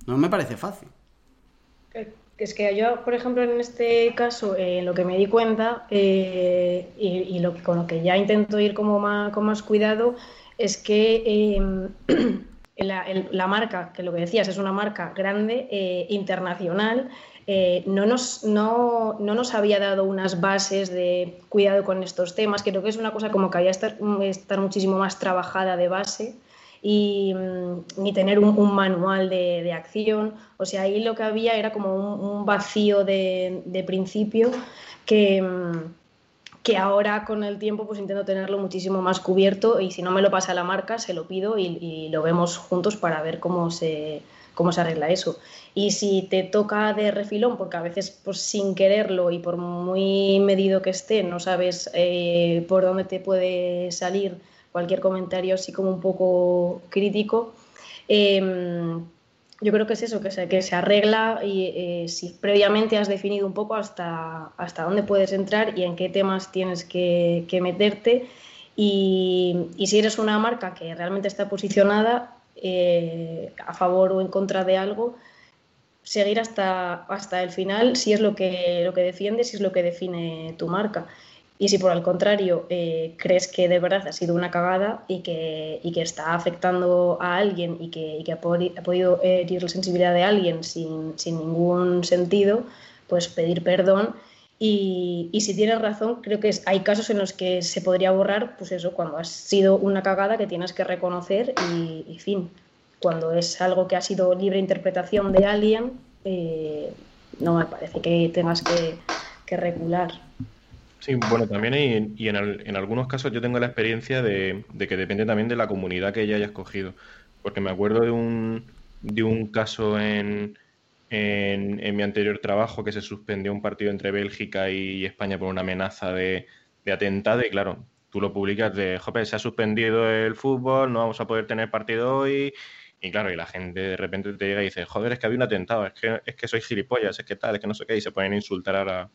No me parece fácil. Es que yo, por ejemplo, en este caso, eh, lo que me di cuenta eh, y, lo con lo que ya intento ir como más, con más cuidado es que em, la, marca, que lo que decías es una marca grande, eh, internacional, no, nos, no, no, nos había dado unas bases de cuidado con estos temas. Creo que es una cosa como que había estar, estar muchísimo más trabajada de base y mm, ni tener un, manual de, acción. O sea, ahí lo que había era como un, vacío de, principio que, mm, que ahora con el tiempo pues intento tenerlo muchísimo más cubierto y si no me lo pasa la marca se lo pido y, lo vemos juntos para ver cómo se, cómo se arregla eso. Y si te toca de refilón, porque a veces pues, sin quererlo y por muy medido que esté, no sabes eh, por dónde te puede salir cualquier comentario así como un poco crítico. Em, yo creo que es eso, que se, que se arregla y eh, si previamente has definido un poco hasta, hasta dónde puedes entrar y en qué temas tienes que, meterte. Y, si eres una marca que realmente está posicionada eh, a favor o en contra de algo, seguir hasta, hasta el final si es lo que, lo que defiendes, si es lo que define tu marca. Y si por el contrario eh, crees que de verdad ha sido una cagada y que, y que está afectando a alguien y que, y que ha, podido herir la sensibilidad de alguien sin, sin ningún sentido, pues pedir perdón. Y, y, si tienes razón, creo que hay casos en los que se podría borrar, pues eso, cuando ha sido una cagada que tienes que reconocer y, fin, cuando es algo que ha sido libre interpretación de alguien, eh, no me parece que tengas que, que recular. Sí, bueno, también y, en, algunos casos yo tengo la experiencia de, que depende también de la comunidad que ella haya escogido. Porque me acuerdo de un, de un caso en, en, mi anterior trabajo que se suspendió un partido entre Bélgica y España por una amenaza de, atentado y claro, tú lo publicas de, jope, se ha suspendido el fútbol, no vamos a poder tener partido hoy. Y claro, y la gente de repente te llega y dice, joder, es que había un atentado, es que, es que soy gilipollas, es que tal, es que no sé qué, y se pueden insultar a la,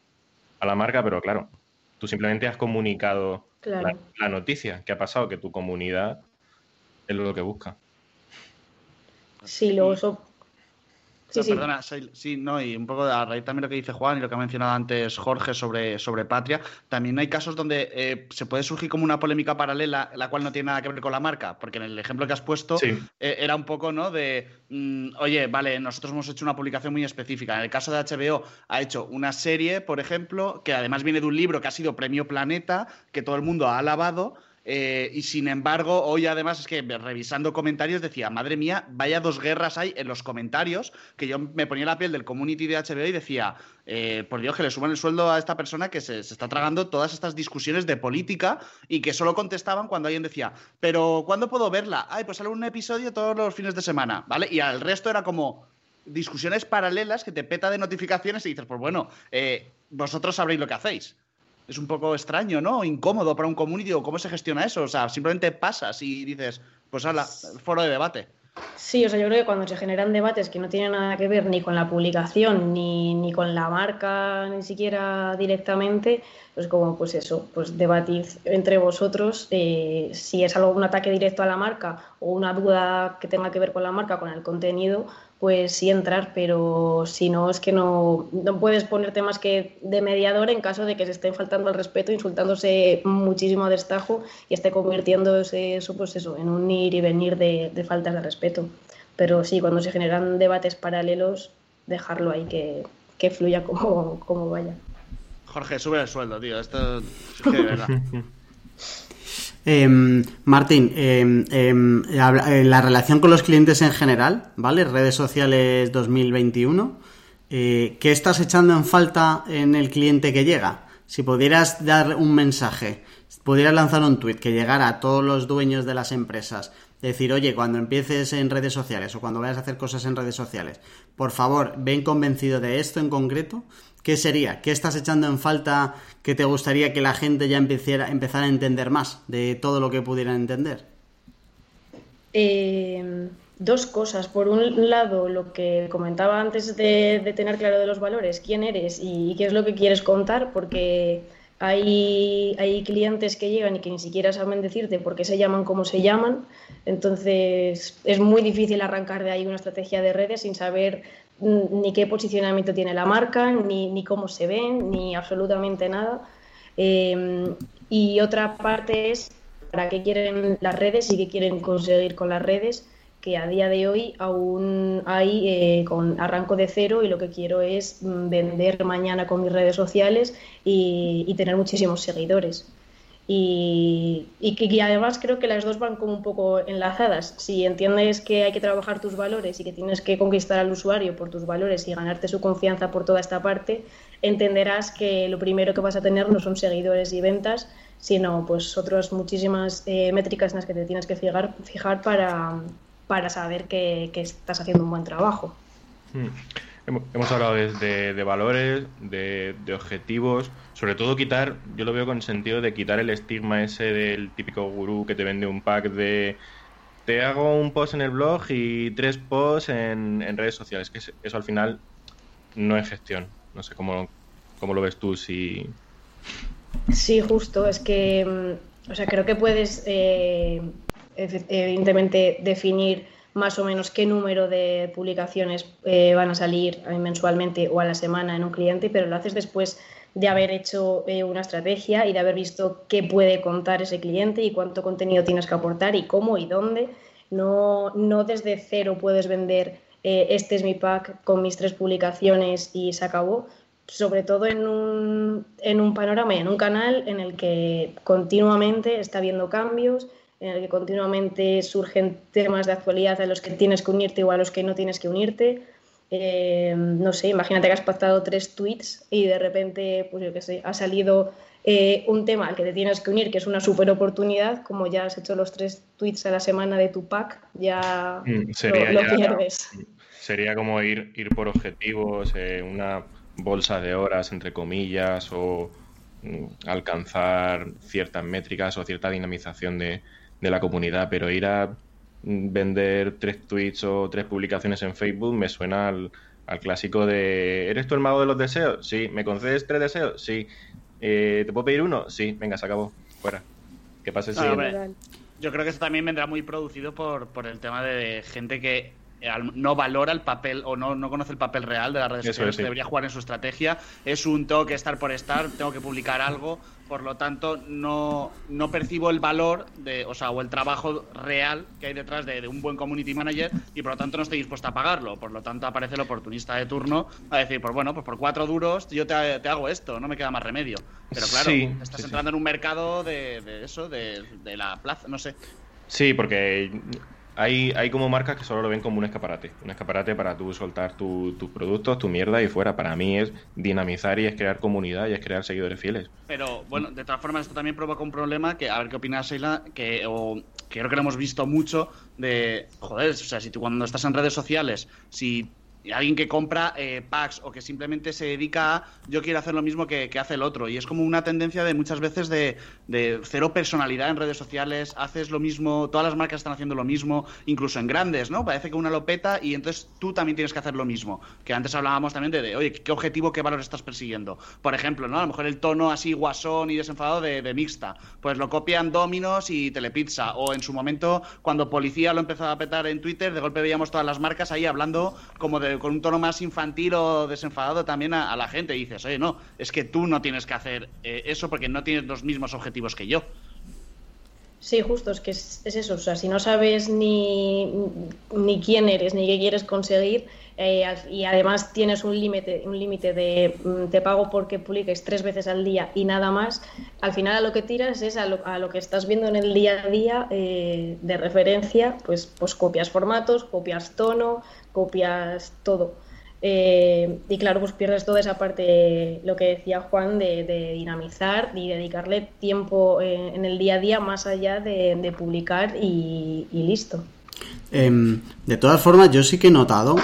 a la marca, pero claro, Tú simplemente has comunicado la, noticia que ha pasado, que tu comunidad es lo que busca. Sí, luego eso. Perdona, sí. no, y un poco a raíz también lo que dice Juan y lo que ha mencionado antes Jorge sobre, sobre Patria, también hay casos donde eh, se puede surgir como una polémica paralela, la cual no tiene nada que ver con la marca, porque en el ejemplo que has puesto eh, era un poco, ¿no? De, mm, oye, vale, nosotros hemos hecho una publicación muy específica. En el caso de HBO ha hecho una serie, por ejemplo, que además viene de un libro que ha sido Premio Planeta, que todo el mundo ha alabado eh, y sin embargo, hoy además es que revisando comentarios decía, madre mía, vaya dos guerras hay en los comentarios, que yo me ponía la piel del community de HBO y decía, eh, por Dios, que le suban el sueldo a esta persona que se, está tragando todas estas discusiones de política y que solo contestaban cuando alguien decía, pero ¿cuándo puedo verla? Ay, pues sale un episodio todos los fines de semana, ¿vale? Y al resto era como discusiones paralelas que te peta de notificaciones y dices, pues bueno, eh, vosotros sabréis lo que hacéis es un poco extraño, ¿no? Incómodo para un community cómo se gestiona eso. O sea, simplemente pasas y dices, pues hala, foro de debate. Sí, o sea, yo creo que cuando se generan debates que no tienen nada que ver ni con la publicación, ni, ni con la marca, ni siquiera directamente, pues como pues eso, pues debatid entre vosotros eh, si es algo un ataque directo a la marca o una duda que tenga que ver con la marca, con el contenido, pues sí entrar, pero si no es que no, no puedes ponerte más que de mediador en caso de que se estén faltando al respeto, insultándose muchísimo a destajo y esté convirtiéndose eso, pues eso, en un ir y venir de, de faltas de respeto. Pero sí, cuando se generan debates paralelos, dejarlo ahí que, que fluya como, como vaya. Jorge, sube el sueldo, tío. Esto es que de verdad. Em, Martín, em, em, eh, la relación con los clientes en general, ¿vale? Redes sociales 2021. Eh, ¿Qué estás echando en falta en el cliente que llega? Si pudieras dar un mensaje, pudieras lanzar un tweet que llegara a todos los dueños de las empresas, decir, oye, cuando empieces en redes sociales o cuando vayas a hacer cosas en redes sociales, por favor, ven convencido de esto en concreto, ¿qué sería? ¿Qué estás echando en falta que te gustaría que la gente ya empezara, a entender más de todo lo que pudieran entender? Eh, dos cosas. Por un lado, lo que comentaba antes de, tener claro de los valores, quién eres y, qué es lo que quieres contar, porque hay, hay, clientes que llegan y que ni siquiera saben decirte por qué se llaman como se llaman. Entonces, es muy difícil arrancar de ahí una estrategia de redes sin saber ni qué posicionamiento tiene la marca, ni, ni cómo se ven, ni absolutamente nada. Em, y otra parte es para qué quieren las redes y qué quieren conseguir con las redes, que a día de hoy aún hay eh, con arranco de cero y lo que quiero es mm, vender mañana con mis redes sociales y tener muchísimos seguidores. Y, que, además creo que las dos van como un poco enlazadas. Si entiendes que hay que trabajar tus valores y que tienes que conquistar al usuario por tus valores y ganarte su confianza por toda esta parte, entenderás que lo primero que vas a tener no son seguidores y ventas, sino pues otras muchísimas eh, métricas en las que te tienes que fijar, fijar para, para saber que, estás haciendo un buen trabajo. Hmm. Hemos hablado de, de valores, de, objetivos, sobre todo quitar, yo lo veo con sentido de quitar el estigma ese del típico gurú que te vende un pack de te hago un post en el blog y tres posts en, en redes sociales, que eso al final no es gestión. No sé cómo, cómo lo ves tú, si... Sí, justo, es que, mm, o sea, creo que puedes eh, evidentemente definir más o menos qué número de publicaciones eh, van a salir eh, mensualmente o a la semana en un cliente, pero lo haces después de haber hecho eh, una estrategia y de haber visto qué puede contar ese cliente y cuánto contenido tienes que aportar y cómo y dónde. No, no desde cero puedes vender este es mi pack con mis tres publicaciones y se acabó, sobre todo en un, en un panorama y en un canal en el que continuamente está habiendo cambios, en el que continuamente surgen temas de actualidad a los que tienes que unirte o a los que no tienes que unirte. Eh, no sé, imagínate que has pactado tres tweets y de repente, pues yo qué sé, ha salido eh, un tema al que te tienes que unir, que es una super oportunidad, como ya has hecho los tres tweets a la semana de tu pack, ya mm, lo, pierdes. Sería como ir, ir por objetivos, eh, una bolsa de horas, entre comillas, o mm, alcanzar ciertas métricas o cierta dinamización de, de la comunidad, pero ir a vender tres tweets o tres publicaciones en Facebook me suena al, clásico de ¿eres tú el mago de los deseos? Sí. ¿Me concedes tres deseos? Sí. Eh, ¿Te puedo pedir uno? Sí. Venga, se acabó. Fuera. Que pase el Yo creo que eso también vendrá muy producido por, por el tema de gente que no valora el papel o no, no conoce el papel real de las redes sociales debería jugar en su estrategia. Es un tengo que estar por estar, tengo que publicar algo, por lo tanto no, no percibo el valor de, o sea, o el trabajo real que hay detrás de, un buen community manager y por lo tanto no estoy dispuesto a pagarlo. Por lo tanto aparece el oportunista de turno a decir, pues bueno, pues por cuatro duros yo te, hago esto, no me queda más remedio. Pero claro, estás entrando en un mercado de, de eso, de, de la plaza, no sé. Sí, porque hay, hay como marcas que solo lo ven como un escaparate. Un escaparate para tú soltar tus productos, tu mierda y fuera. Para mí es dinamizar y es crear comunidad y es crear seguidores fieles. Pero bueno, de todas formas, esto también provoca un problema que, a ver qué opinas, Sheila, que, o, que creo que lo hemos visto mucho de, joder, o sea, si tú cuando estás en redes sociales, si alguien que compra eh, packs o que simplemente se dedica a yo quiero hacer lo mismo que, hace el otro. Y es como una tendencia de muchas veces de, cero personalidad en redes sociales, haces lo mismo, todas las marcas están haciendo lo mismo, incluso en grandes, ¿no? Parece que una lo peta y entonces tú también tienes que hacer lo mismo. Que antes hablábamos también de, oye, ¿qué objetivo, qué valor estás persiguiendo? Por ejemplo, ¿no? A lo mejor el tono así guasón y desenfadado de, de mixta, pues lo copian Dominos y Telepizza. O en su momento, cuando Policía lo empezó a petar en Twitter, de golpe veíamos todas las marcas ahí hablando como de con un tono más infantil o desenfadado también a, la gente. Dices, oye, no, es que tú no tienes que hacer eh, eso porque no tienes los mismos objetivos que yo. Sí, justo, es que es, eso. O sea, si no sabes ni, ni quién eres ni qué quieres conseguir, eh, y además tienes un límite un límite de mm, te pago porque publiques tres veces al día y nada más, al final a lo que tiras es a lo, a lo que estás viendo en el día a día eh, de referencia, pues, pues copias formatos, copias tono, copias todo. Eh, y claro, pues pierdes toda esa parte, lo que decía Juan, de, dinamizar y dedicarle tiempo en, el día a día más allá de, publicar y, listo. Em, de todas formas, yo sí que he notado,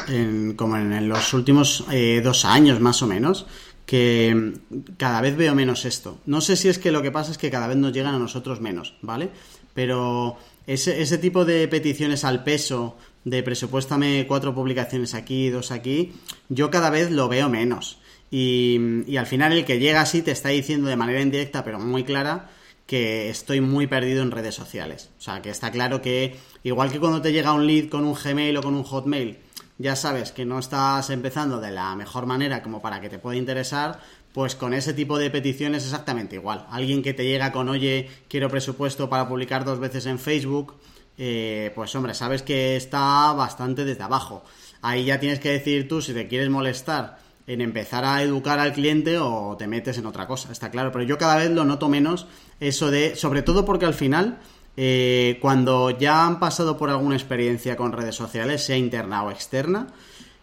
como en, los últimos eh, dos años más o menos, que cada vez veo menos esto. No sé si es que lo que pasa es que cada vez nos llegan a nosotros menos, ¿vale? Pero ese tipo de peticiones al peso de presupuéstame cuatro publicaciones aquí, dos aquí, yo cada vez lo veo menos. Y, al final el que llega así te está diciendo de manera indirecta, pero muy clara, que estoy muy perdido en redes sociales. O sea, que está claro que igual que cuando te llega un lead con un Gmail o con un Hotmail, ya sabes que no estás empezando de la mejor manera como para que te pueda interesar, pues con ese tipo de peticiones exactamente igual. Alguien que te llega con, oye, quiero presupuesto para publicar dos veces en Facebook, eh, pues hombre, sabes que está bastante desde abajo. Ahí ya tienes que decir tú si te quieres molestar en empezar a educar al cliente o te metes en otra cosa, está claro. Pero yo cada vez lo noto menos eso de, sobre todo porque al final, eh, cuando ya han pasado por alguna experiencia con redes sociales, sea interna o externa,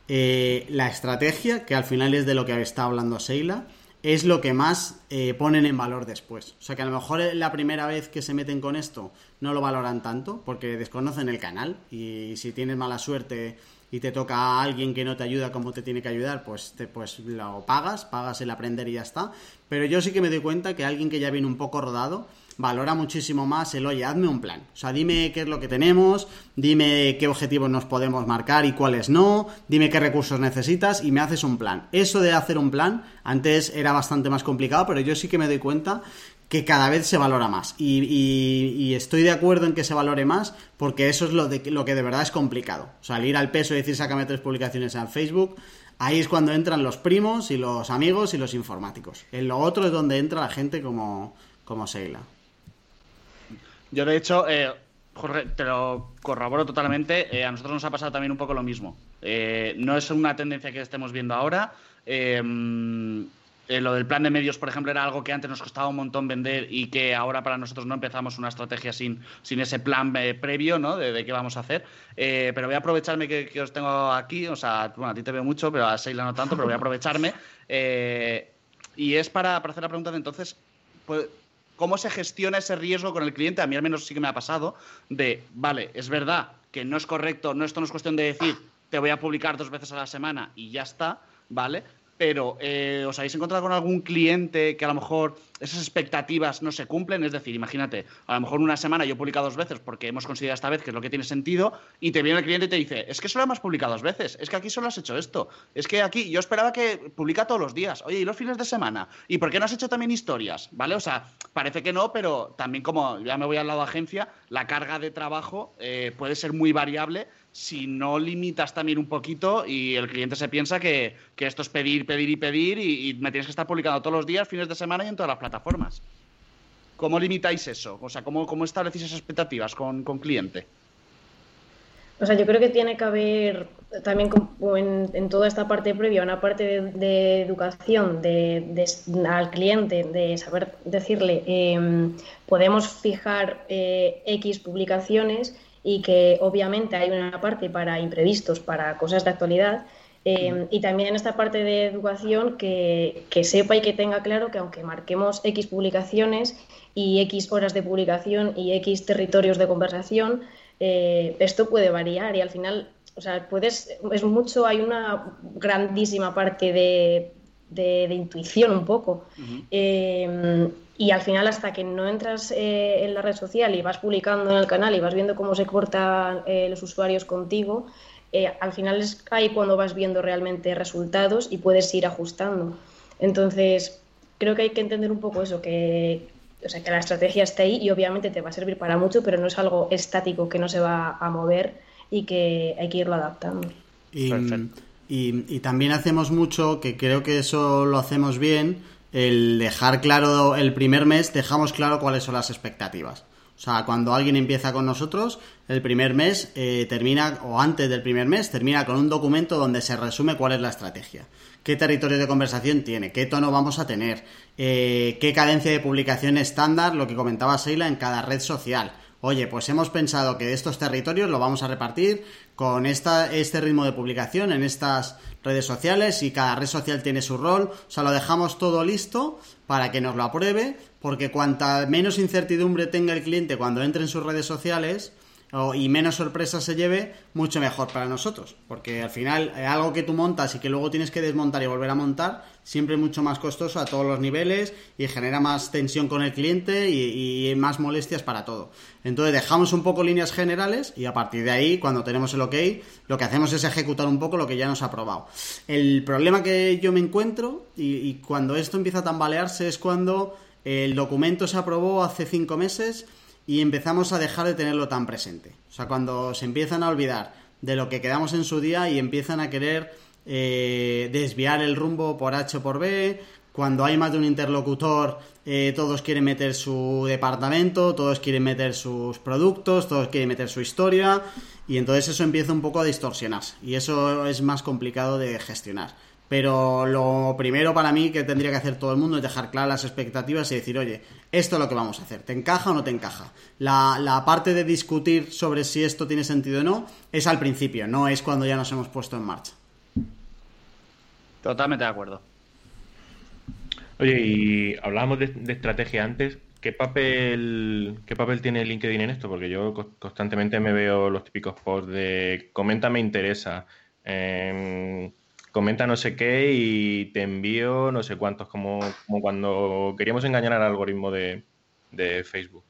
eh, la estrategia, que al final es de lo que está hablando Seila, es lo que más eh, ponen en valor después. O sea que a lo mejor la primera vez que se meten con esto no lo valoran tanto porque desconocen el canal y si tienes mala suerte y te toca a alguien que no te ayuda como te tiene que ayudar, pues, te, pues lo pagas, pagas el aprender y ya está. Pero yo sí que me doy cuenta que alguien que ya viene un poco rodado valora muchísimo más el, oye, hazme un plan. O sea, dime qué es lo que tenemos, dime qué objetivos nos podemos marcar y cuáles no, dime qué recursos necesitas y me haces un plan. Eso de hacer un plan antes era bastante más complicado, pero yo sí que me doy cuenta que cada vez se valora más. Y, estoy de acuerdo en que se valore más porque eso es lo, de, lo que de verdad es complicado. Salir al peso y decir sácame tres publicaciones en Facebook, ahí es cuando entran los primos y los amigos y los informáticos. En lo otro es donde entra la gente como, como Seila. Yo, de hecho, eh, Jorge, te lo corroboro totalmente. Eh, a nosotros nos ha pasado también un poco lo mismo. Eh, no es una tendencia que estemos viendo ahora. lo del plan de medios, por ejemplo, era algo que antes nos costaba un montón vender y que ahora para nosotros no empezamos una estrategia sin, sin ese plan previo, ¿no? De, qué vamos a hacer. pero voy a aprovecharme que, os tengo aquí. O sea, bueno, a ti te veo mucho, pero a Seila no tanto, pero voy a aprovecharme. y es para, para, hacer la pregunta de entonces, pues, cómo se gestiona ese riesgo con el cliente. A mí al menos sí que me ha pasado de, vale, es verdad que no es correcto, no esto no es cuestión de decir, te voy a publicar dos veces a la semana y ya está, ¿vale? Pero eh, ¿os habéis encontrado con algún cliente que a lo mejor esas expectativas no se cumplen? Es decir, imagínate, a lo mejor una semana yo he dos veces porque hemos considerado esta vez que es lo que tiene sentido y te viene el cliente y te dice, es que solo hemos publicado dos veces, es que aquí solo has hecho esto, es que aquí yo esperaba que publica todos los días, oye, ¿y los fines de semana? ¿Y por qué no has hecho también historias? ¿Vale? O sea, parece que no, pero también como ya me voy al lado de agencia, la carga de trabajo eh, puede ser muy variable si no limitas también un poquito y el cliente se piensa que, esto es pedir, pedir y pedir y, me tienes que estar publicando todos los días, fines de semana y en todas las plataformas. ¿Cómo limitáis eso? O sea, ¿cómo, cómo esas expectativas con, con cliente? O sea, yo creo que tiene que haber también en, toda esta parte previa una parte de, educación de, al cliente, de saber decirle, em, podemos fijar eh, X publicaciones y que obviamente hay una parte para imprevistos, para cosas de actualidad. Em, y también en esta parte de educación que, que sepa y que tenga claro que aunque marquemos X publicaciones y X horas de publicación y X territorios de conversación, eh, esto puede variar y al final, o sea, puedes, es mucho, hay una grandísima parte de, de, intuición un poco. Y al final, hasta que no entras eh, en la red social y vas publicando en el canal y vas viendo cómo se cortan eh, los usuarios contigo, al final es ahí cuando vas viendo realmente resultados y puedes ir ajustando. Entonces, creo que hay que entender un poco eso, que, o sea, que la estrategia esté ahí y obviamente te va a servir para mucho, pero no es algo estático que no se va a mover y que hay que irlo adaptando. Y, y, también hacemos mucho, que creo que eso lo hacemos bien, el dejar claro el primer mes, dejamos claro cuáles son las expectativas. O sea, cuando alguien empieza con nosotros, el primer mes eh, termina, o antes del primer mes, termina con un documento donde se resume cuál es la estrategia qué territorio de conversación tiene, qué tono vamos a tener, eh, qué cadencia de publicación estándar, lo que comentaba Seila, en cada red social. Oye, pues hemos pensado que estos territorios lo vamos a repartir con esta, este ritmo de publicación en estas redes sociales y cada red social tiene su rol. O sea, lo dejamos todo listo para que nos lo apruebe, porque cuanta menos incertidumbre tenga el cliente cuando entre en sus redes sociales, y menos sorpresas se lleve, mucho mejor para nosotros. Porque al final, eh, algo que tú montas y que luego tienes que desmontar y volver a montar, siempre es mucho más costoso a todos los niveles y genera más tensión con el cliente y, más molestias para todo. Entonces dejamos un poco líneas generales y a partir de ahí, cuando tenemos el OK, lo que hacemos es ejecutar un poco lo que ya nos ha probado. El problema que yo me encuentro y, y cuando esto empieza a tambalearse es cuando el documento se aprobó hace cinco meses y empezamos a dejar de tenerlo tan presente. O sea, cuando se empiezan a olvidar de lo que quedamos en su día y empiezan a querer eh, desviar el rumbo por H o por B, cuando hay más de un interlocutor, eh, todos quieren meter su departamento, todos quieren meter sus productos, todos quieren meter su historia, y entonces eso empieza un poco a distorsionarse, y eso es más complicado de gestionar. Pero lo primero para mí que tendría que hacer todo el mundo es dejar claras las expectativas y decir, oye, esto es lo que vamos a hacer, ¿te encaja o no te encaja? La, la, parte de discutir sobre si esto tiene sentido o no es al principio, no es cuando ya nos hemos puesto en marcha. Totalmente de acuerdo. Oye, y hablábamos de, estrategia antes. ¿Qué papel, ¿Qué papel tiene LinkedIn en esto? Porque yo constantemente me veo los típicos posts de comenta me interesa. Eh, comenta no sé qué y te envío no sé cuántos, como, como cuando queríamos engañar al algoritmo de, Facebook.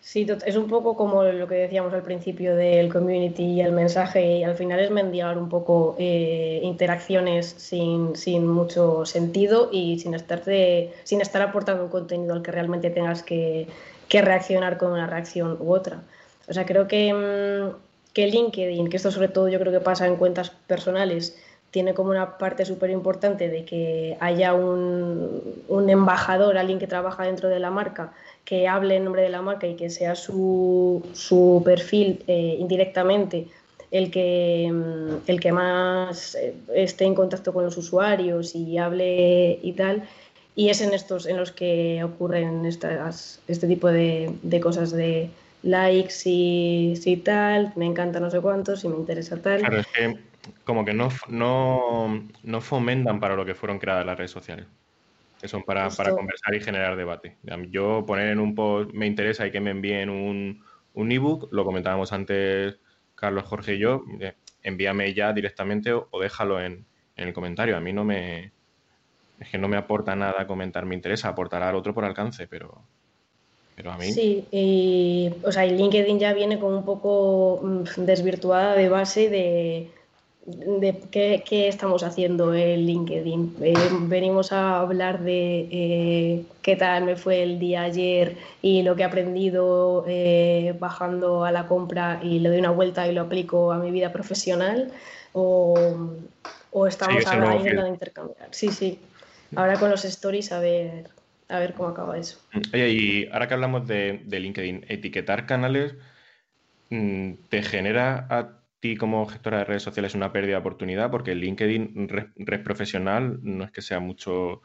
Sí, es un poco como lo que decíamos al principio del community y el mensaje, y al final es mendigar un poco eh, interacciones sin, sin, mucho sentido y sin estar, sin estar aportando un contenido al que realmente tengas que, que, reaccionar con una reacción u otra. O sea, creo que, mm, que LinkedIn, que esto sobre todo yo creo que pasa en cuentas personales, tiene como una parte súper importante de que haya un, un, embajador, alguien que trabaja dentro de la marca, que hable en nombre de la marca y que sea su, su perfil eh, indirectamente el que, mm, el que más eh, esté en contacto con los usuarios y hable y tal. Y es en estos en los que ocurren estas, este tipo de, de cosas de likes y, y, tal, me encanta no sé cuántos y me interesa tal. Claro, es que como que no, no, no, fomentan para lo que fueron creadas las redes sociales. Que son para, para, conversar y generar debate. Yo poner en un post, me interesa y que me envíen un, un ebook, lo comentábamos antes Carlos, Jorge y yo, eh, envíame ya directamente o, déjalo en, en, el comentario. A mí no me... Es que no me aporta nada comentar, me interesa, aportar al otro por alcance, pero, pero a mí... Sí, y, o sea, LinkedIn ya viene como un poco mm, desvirtuada de base de de qué, estamos haciendo en LinkedIn. Eh, venimos a hablar de eh, qué tal me fue el día ayer y lo que he aprendido eh, bajando a la compra y le doy una vuelta y lo aplico a mi vida profesional o, estamos ahora intentando intercambiar. Sí, sí. Ahora con los stories a ver, a ver cómo acaba eso. Oye, y ahora que hablamos de, LinkedIn, etiquetar canales mm, te genera a ti como gestora de redes sociales una pérdida de oportunidad? Porque LinkedIn, red, profesional, no es que sea mucho...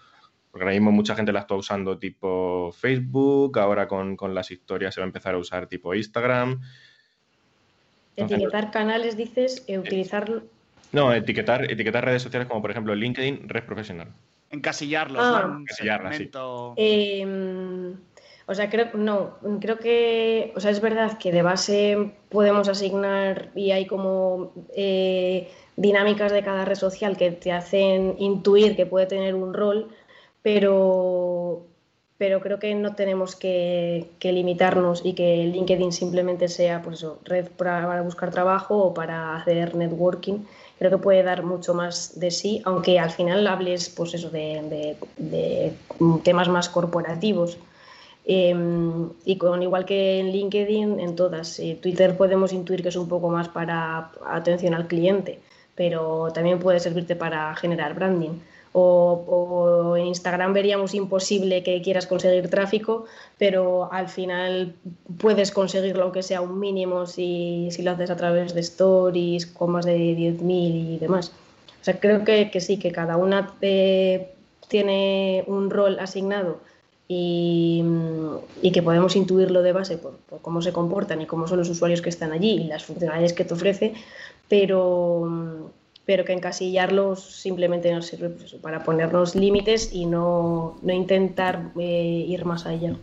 Porque ahora mismo mucha gente la está usando tipo Facebook, ahora con, las historias se va a empezar a usar tipo Instagram. Etiquetar canales, dices, e utilizar... No, etiquetar, etiquetar redes sociales como por ejemplo LinkedIn, red profesional. Encasillarlos, ah. O sea, creo, no, creo que, o sea, es verdad que de base podemos asignar y hay como eh, dinámicas de cada red social que te hacen intuir que puede tener un rol, pero, pero creo que no tenemos que, limitarnos y que LinkedIn simplemente sea, pues eso, red para, buscar trabajo o para hacer networking. Creo que puede dar mucho más de sí, aunque al final hables, pues eso, de temas más corporativos. Em, y con igual que en LinkedIn, en todas. Eh, Twitter podemos intuir que es un poco más para atención al cliente, pero también puede servirte para generar branding. O, en Instagram veríamos imposible que quieras conseguir tráfico, pero al final puedes conseguirlo aunque sea un mínimo si, si lo haces a través de stories con más de 10.000 y demás. O sea, creo que, que sí, que cada una eh, tiene un rol asignado y, que podemos intuirlo de base por, cómo se comportan y cómo son los usuarios que están allí y las funcionalidades que te ofrece, pero, pero que encasillarlos simplemente nos sirve pues para ponernos límites y no, no intentar eh, ir más allá.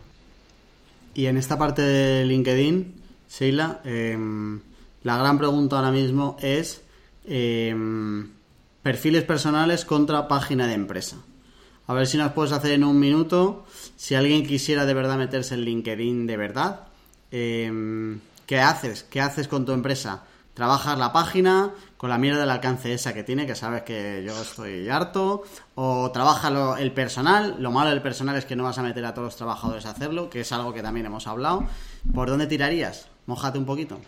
Y en esta parte de LinkedIn, Sheila, em, la gran pregunta ahora mismo es em, perfiles personales contra página de empresa. A ver si nos puedes hacer en un minuto si alguien quisiera de verdad meterse en LinkedIn de verdad, em, ¿qué haces? ¿Qué haces con tu empresa? ¿Trabajas la página con la mierda del alcance esa que tiene, que sabes que yo estoy harto? ¿O trabajas el personal? Lo malo del personal es que no vas a meter a todos los trabajadores a hacerlo, que es algo que también hemos hablado. ¿Por dónde tirarías? Mójate un poquito.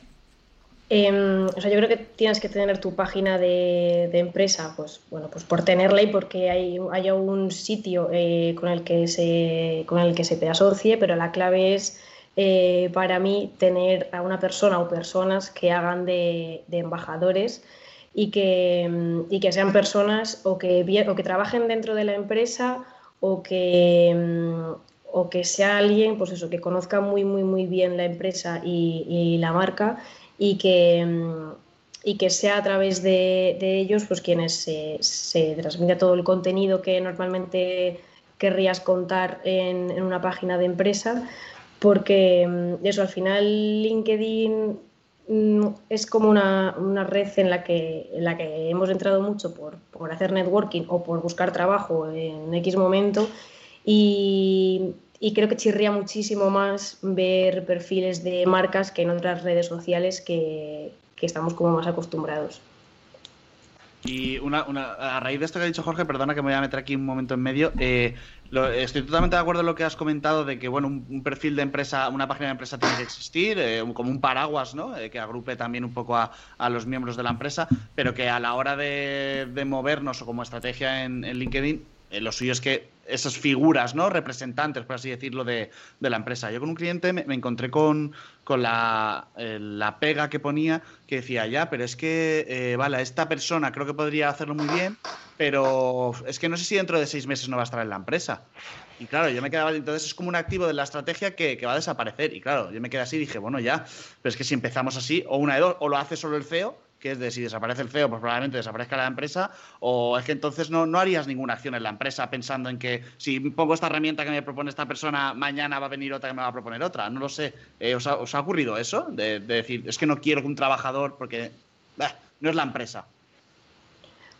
Em, o sea, yo creo que tienes que tener tu página de, empresa, pues bueno, pues por tenerla y porque hay, haya un sitio eh, con, el que se, con el que se te asocie, pero la clave es eh, para mí tener a una persona o personas que hagan de, embajadores y que, em, y que, sean personas o que, o que trabajen dentro de la empresa o que, em, o que sea alguien, pues eso, que conozca muy, muy, muy bien la empresa y, y la marca y que, mm, y que sea a través de, ellos pues quienes se, se transmita todo el contenido que normalmente querrías contar en, en una página de empresa, porque mm, eso al final LinkedIn mm, es como una, una, red en la, que, en la que hemos entrado mucho por, por hacer networking o por buscar trabajo en X momento y, y creo que chirría muchísimo más ver perfiles de marcas que en otras redes sociales que, estamos como más acostumbrados. Y una, a raíz de esto que ha dicho Jorge, perdona que me voy a meter aquí un momento en medio, eh, estoy totalmente de acuerdo en lo que has comentado de que bueno un, perfil de empresa, una página de empresa tiene que existir, eh, como un paraguas, ¿no? Eh, que agrupe también un poco a, los miembros de la empresa, pero que a la hora de, movernos o como estrategia en LinkedIn, lo suyo es que esas figuras, ¿no? Representantes, por así decirlo, de, la empresa. Yo con un cliente me, encontré con, con la, eh, la, pega que ponía que decía, ya, pero es que, eh, vale, esta persona creo que podría hacerlo muy bien, pero es que no sé si dentro de seis meses no va a estar en la empresa. Y claro, yo me quedaba, entonces es como un activo de la estrategia que, que, va a desaparecer. Y claro, yo me quedé así y dije, bueno, ya, pero es que si empezamos así, o una de dos, o lo hace solo el CEO, que es de si desaparece el CEO, pues probablemente desaparezca la empresa, o es que entonces no, no harías ninguna acción en la empresa pensando en que si pongo esta herramienta que me propone esta persona, mañana va a venir otra que me va a proponer otra. No lo sé. Eh, ¿os, ha, ocurrido eso? De, decir, es que no quiero que un trabajador, porque no es la empresa.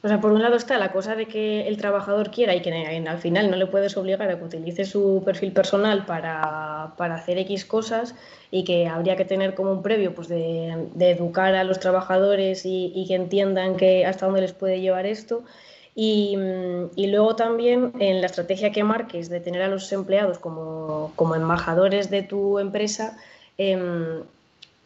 O sea, por un lado está la cosa de que el trabajador quiera y que al final no le puedes obligar a que utilice su perfil personal para, hacer X cosas y que habría que tener como un previo pues de, educar a los trabajadores y, que entiendan que hasta dónde les puede llevar esto. Y, luego también en la estrategia que marques de tener a los empleados como, embajadores de tu empresa, em,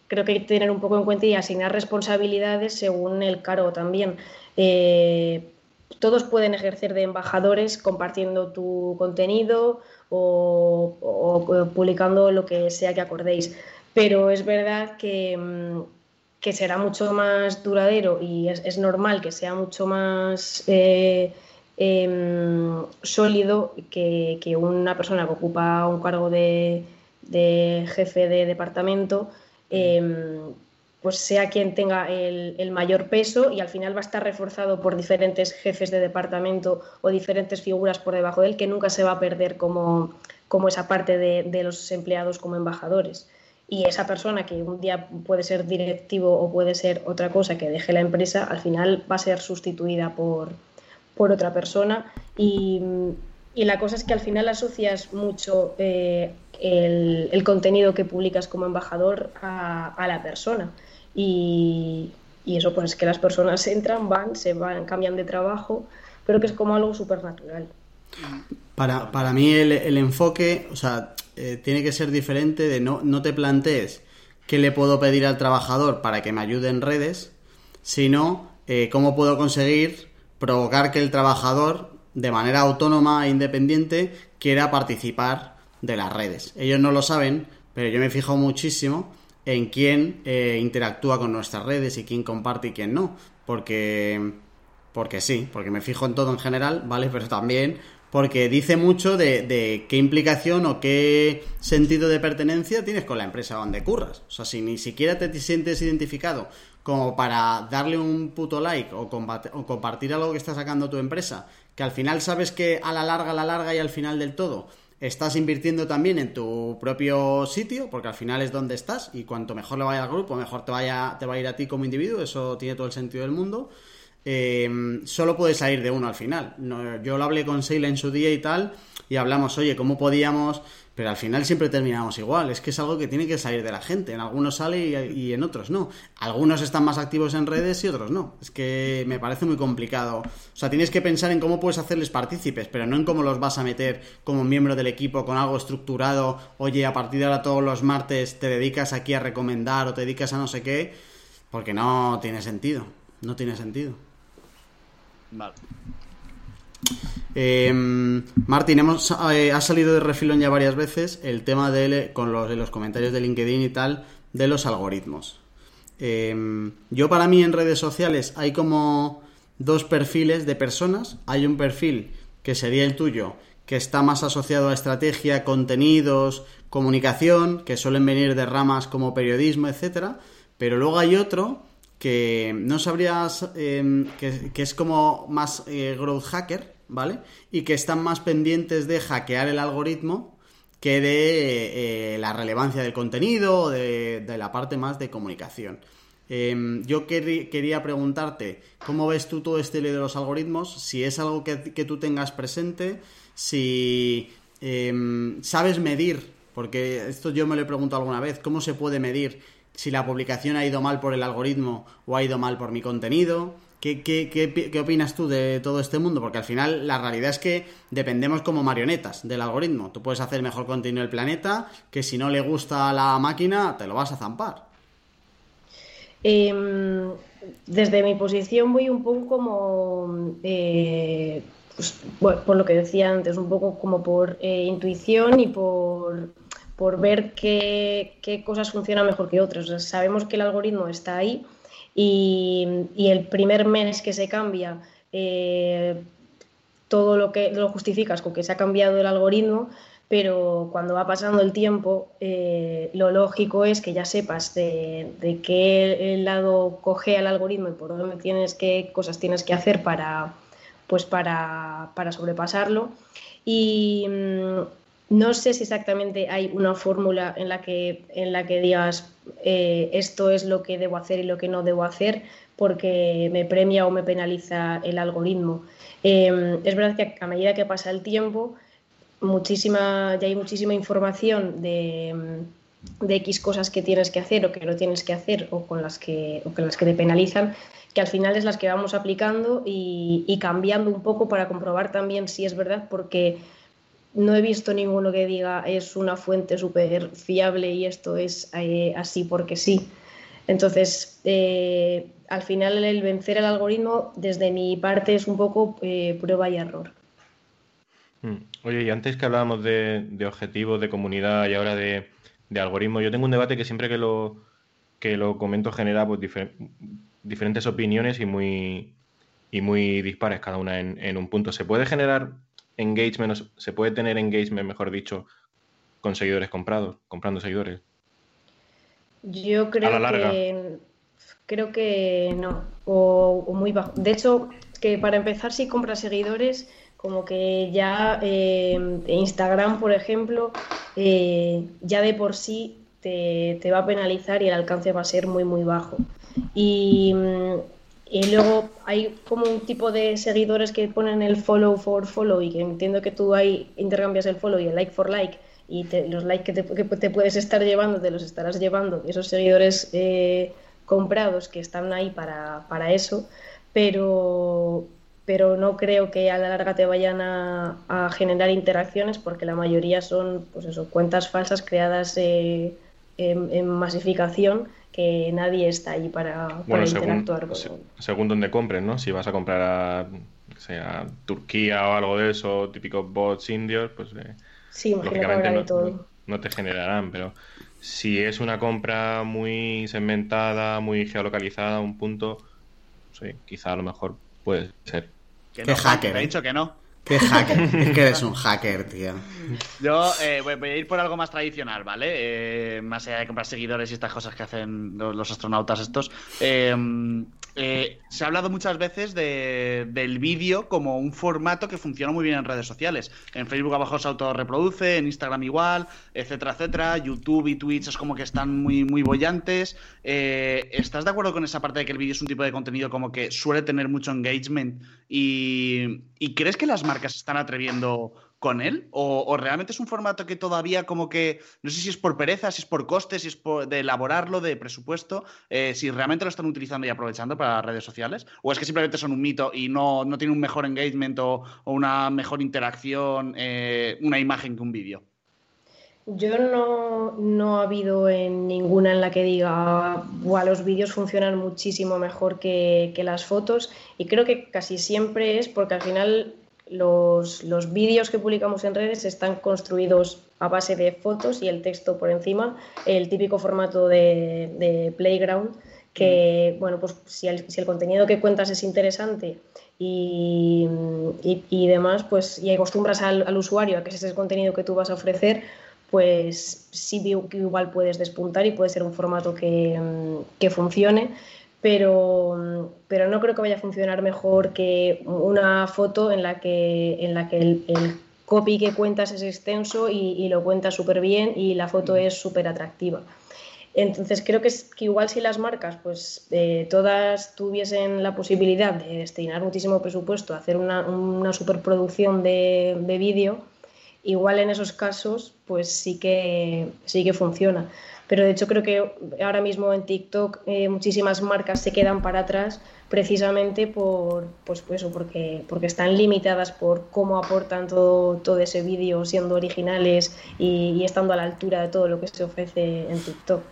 creo que hay que tener un poco en cuenta y asignar responsabilidades según el cargo también. Eh, todos pueden ejercer de embajadores compartiendo tu contenido o, publicando lo que sea que acordéis. Pero es verdad que, mm, será mucho más duradero y es, normal que sea mucho más eh, em, sólido que, una persona que ocupa un cargo de, jefe de departamento pues sea quien tenga el, mayor peso y al final va a estar reforzado por diferentes jefes de departamento o diferentes figuras por debajo de él que nunca se va a perder como, como esa parte de, los empleados como embajadores. Y esa persona que un día puede ser directivo o puede ser otra cosa que deje la empresa, al final va a ser sustituida por, por otra persona. Y, la cosa es que al final asocias mucho eh, el, contenido que publicas como embajador a, a la persona. Y, eso pues es que las personas entran, van, se van, cambian de trabajo, pero que es como algo súper natural. Para, para, mí el, enfoque, o sea, eh, tiene que ser diferente de no, no te plantees qué le puedo pedir al trabajador para que me ayude en redes, sino eh, cómo puedo conseguir provocar que el trabajador, de manera autónoma e independiente, quiera participar de las redes. Ellos no lo saben, pero yo me fijo muchísimo en quién eh, interactúa con nuestras redes y quién comparte y quién no. Porque, porque sí, porque me fijo en todo en general, ¿vale? Pero también porque dice mucho de, qué implicación o qué sentido de pertenencia tienes con la empresa donde curras. O sea, si ni siquiera te sientes identificado como para darle un puto like o, o compartir algo que está sacando tu empresa, que al final sabes que a la larga, a la larga y al final del todo estás invirtiendo también en tu propio sitio, porque al final es donde estás, y cuanto mejor le vaya al grupo, mejor te, vaya, te va a ir a ti como individuo, eso tiene todo el sentido del mundo. Eh, solo puedes salir de uno al final. yo lo hablé con Seila en su día y tal, y hablamos, oye, ¿cómo podíamos pero al final siempre terminamos igual. Es que es algo que tiene que salir de la gente. En algunos sale y, en otros no. Algunos están más activos en redes y otros no. Es que me parece muy complicado. O sea, tienes que pensar en cómo puedes hacerles partícipes, pero no en cómo los vas a meter como miembro del equipo con algo estructurado. Oye, a partir de ahora todos los martes te dedicas aquí a recomendar o te dedicas a no sé qué. Porque no tiene sentido. No tiene sentido. Vale. Eh, Martín, hemos, eh, ha salido de refilón ya varias veces el tema de, con los, de los comentarios de LinkedIn y tal, de los algoritmos. Em, yo para mí en redes sociales hay como dos perfiles de personas. Hay un perfil que sería el tuyo, que está más asociado a estrategia, contenidos, comunicación, que suelen venir de ramas como periodismo, etcétera. Pero luego hay otro que no sabrías, em, que, es como más eh, growth hacker, ¿vale? Y que están más pendientes de hackear el algoritmo que de eh, la relevancia del contenido o de, la parte más de comunicación. Em, yo quería preguntarte, ¿cómo ves tú todo este lío de los algoritmos? Si es algo que, tú tengas presente, si em, sabes medir, porque esto yo me lo he preguntado alguna vez, ¿cómo se puede medir si la publicación ha ido mal por el algoritmo o ha ido mal por mi contenido? ¿Qué, qué, opinas tú de todo este mundo? Porque al final la realidad es que dependemos como marionetas del algoritmo. Tú puedes hacer mejor contenido del planeta, que si no le gusta a la máquina, te lo vas a zampar. Em, desde mi posición voy un poco como, eh, pues, por lo que decía antes, un poco como por eh, intuición y por, ver qué, qué, cosas funcionan mejor que otras. sabemos que el algoritmo está ahí y, el primer mes que se cambia, eh, todo lo que lo justificas con que se ha cambiado el algoritmo, pero cuando va pasando el tiempo, eh, lo lógico es que ya sepas de, qué lado coge el algoritmo y por dónde tienes qué cosas tienes que hacer para, pues para, para sobrepasarlo. Y, mm, no sé si exactamente hay una fórmula en la que, en la que digas eh, esto es lo que debo hacer y lo que no debo hacer, porque me premia o me penaliza el algoritmo. Em, es verdad que a medida que pasa el tiempo, muchísima, ya hay muchísima información de, X cosas que tienes que hacer o que no tienes que hacer o con las que, o con las que te penalizan, que al final es las que vamos aplicando y cambiando un poco para comprobar también si es verdad, porque no he visto ninguno que diga es una fuente súper fiable y esto es eh, así porque sí. Entonces, eh, al final el vencer el algoritmo desde mi parte es un poco eh, prueba y error. Hmm. Oye, y antes que hablábamos de, objetivos, de comunidad y ahora de, algoritmo, yo tengo un debate que siempre que lo, que lo comento genera pues, diferentes opiniones y muy, y muy dispares cada una en un punto. ¿Se puede generar engagement, se puede tener engagement, mejor dicho, con seguidores comprados, comprando seguidores? Yo creo que creo que no, o, muy bajo. De hecho, que para empezar, si compras seguidores, como que ya eh, Instagram, por ejemplo, eh, ya de por sí te, te, va a penalizar y el alcance va a ser muy, muy bajo. Y mm, y luego hay como un tipo de seguidores que ponen el follow for follow y que entiendo que tú ahí intercambias el follow y el like for like y los likes que te, puedes estar llevando te los estarás llevando esos seguidores eh, comprados que están ahí para, para, eso, pero, pero no creo que a la larga te vayan a, generar interacciones porque la mayoría son pues eso, cuentas falsas creadas eh, en masificación que nadie está ahí para, interactuar según, según donde compres, ¿no? Si vas a comprar a, sea, Turquía o algo de eso, típicos bots indios, pues eh, sí, lógicamente no, todo. no, te generarán, pero si es una compra muy segmentada, muy geolocalizada, un punto, sí, quizá a lo mejor puede ser. Que ¿Qué hacker? ha dicho que no. ¿Qué hacker? que eres un hacker, tío. Yo eh, voy, a ir por algo más tradicional, ¿vale? Eh, más allá de comprar seguidores y estas cosas que hacen los, astronautas estos. Eh, eh, se ha hablado muchas veces del vídeo como un formato que funciona muy bien en redes sociales. En Facebook abajo se autorreproduce, en Instagram igual, etcétera, etcétera. YouTube y Twitch es como que están muy, muy bollantes. ¿Estás de acuerdo con esa parte de que el vídeo es un tipo de contenido como que suele tener mucho engagement? ¿Y, crees que las marcas están atreviendo con él? O, realmente es un formato que todavía como que, no sé si es por pereza, si es por costes, si es por, de elaborarlo, de presupuesto, eh, si realmente lo están utilizando y aprovechando para las redes sociales? ¿O es que simplemente son un mito y no, no tiene un mejor engagement o, una mejor interacción, eh, una imagen que un vídeo? Yo no, no ha habido en ninguna en la que diga, los vídeos funcionan muchísimo mejor que, que, las fotos y creo que casi siempre es porque al final los, los vídeos que publicamos en redes están construidos a base de fotos y el texto por encima, el típico formato de, playground, que, bueno, pues si el, si el, contenido que cuentas es interesante y, y, demás, pues y acostumbras al, al, usuario a que ese es el contenido que tú vas a ofrecer, pues sí que igual puedes despuntar y puede ser un formato que, que funcione pero, pero no creo que vaya a funcionar mejor que una foto en la que, en la que el, copy que cuentas es extenso y, lo cuentas súper bien y la foto es súper atractiva. Entonces creo que, es, que igual si las marcas, pues eh, todas tuviesen la posibilidad de destinar muchísimo presupuesto a hacer una, una superproducción de, de vídeo, igual en esos casos, pues sí que, sí que funciona pero de hecho creo que ahora mismo en TikTok eh, muchísimas marcas se quedan para atrás precisamente por pues, pues eso, porque, porque están limitadas por cómo aportan todo, todo ese vídeo siendo originales y, estando a la altura de todo lo que se ofrece en TikTok.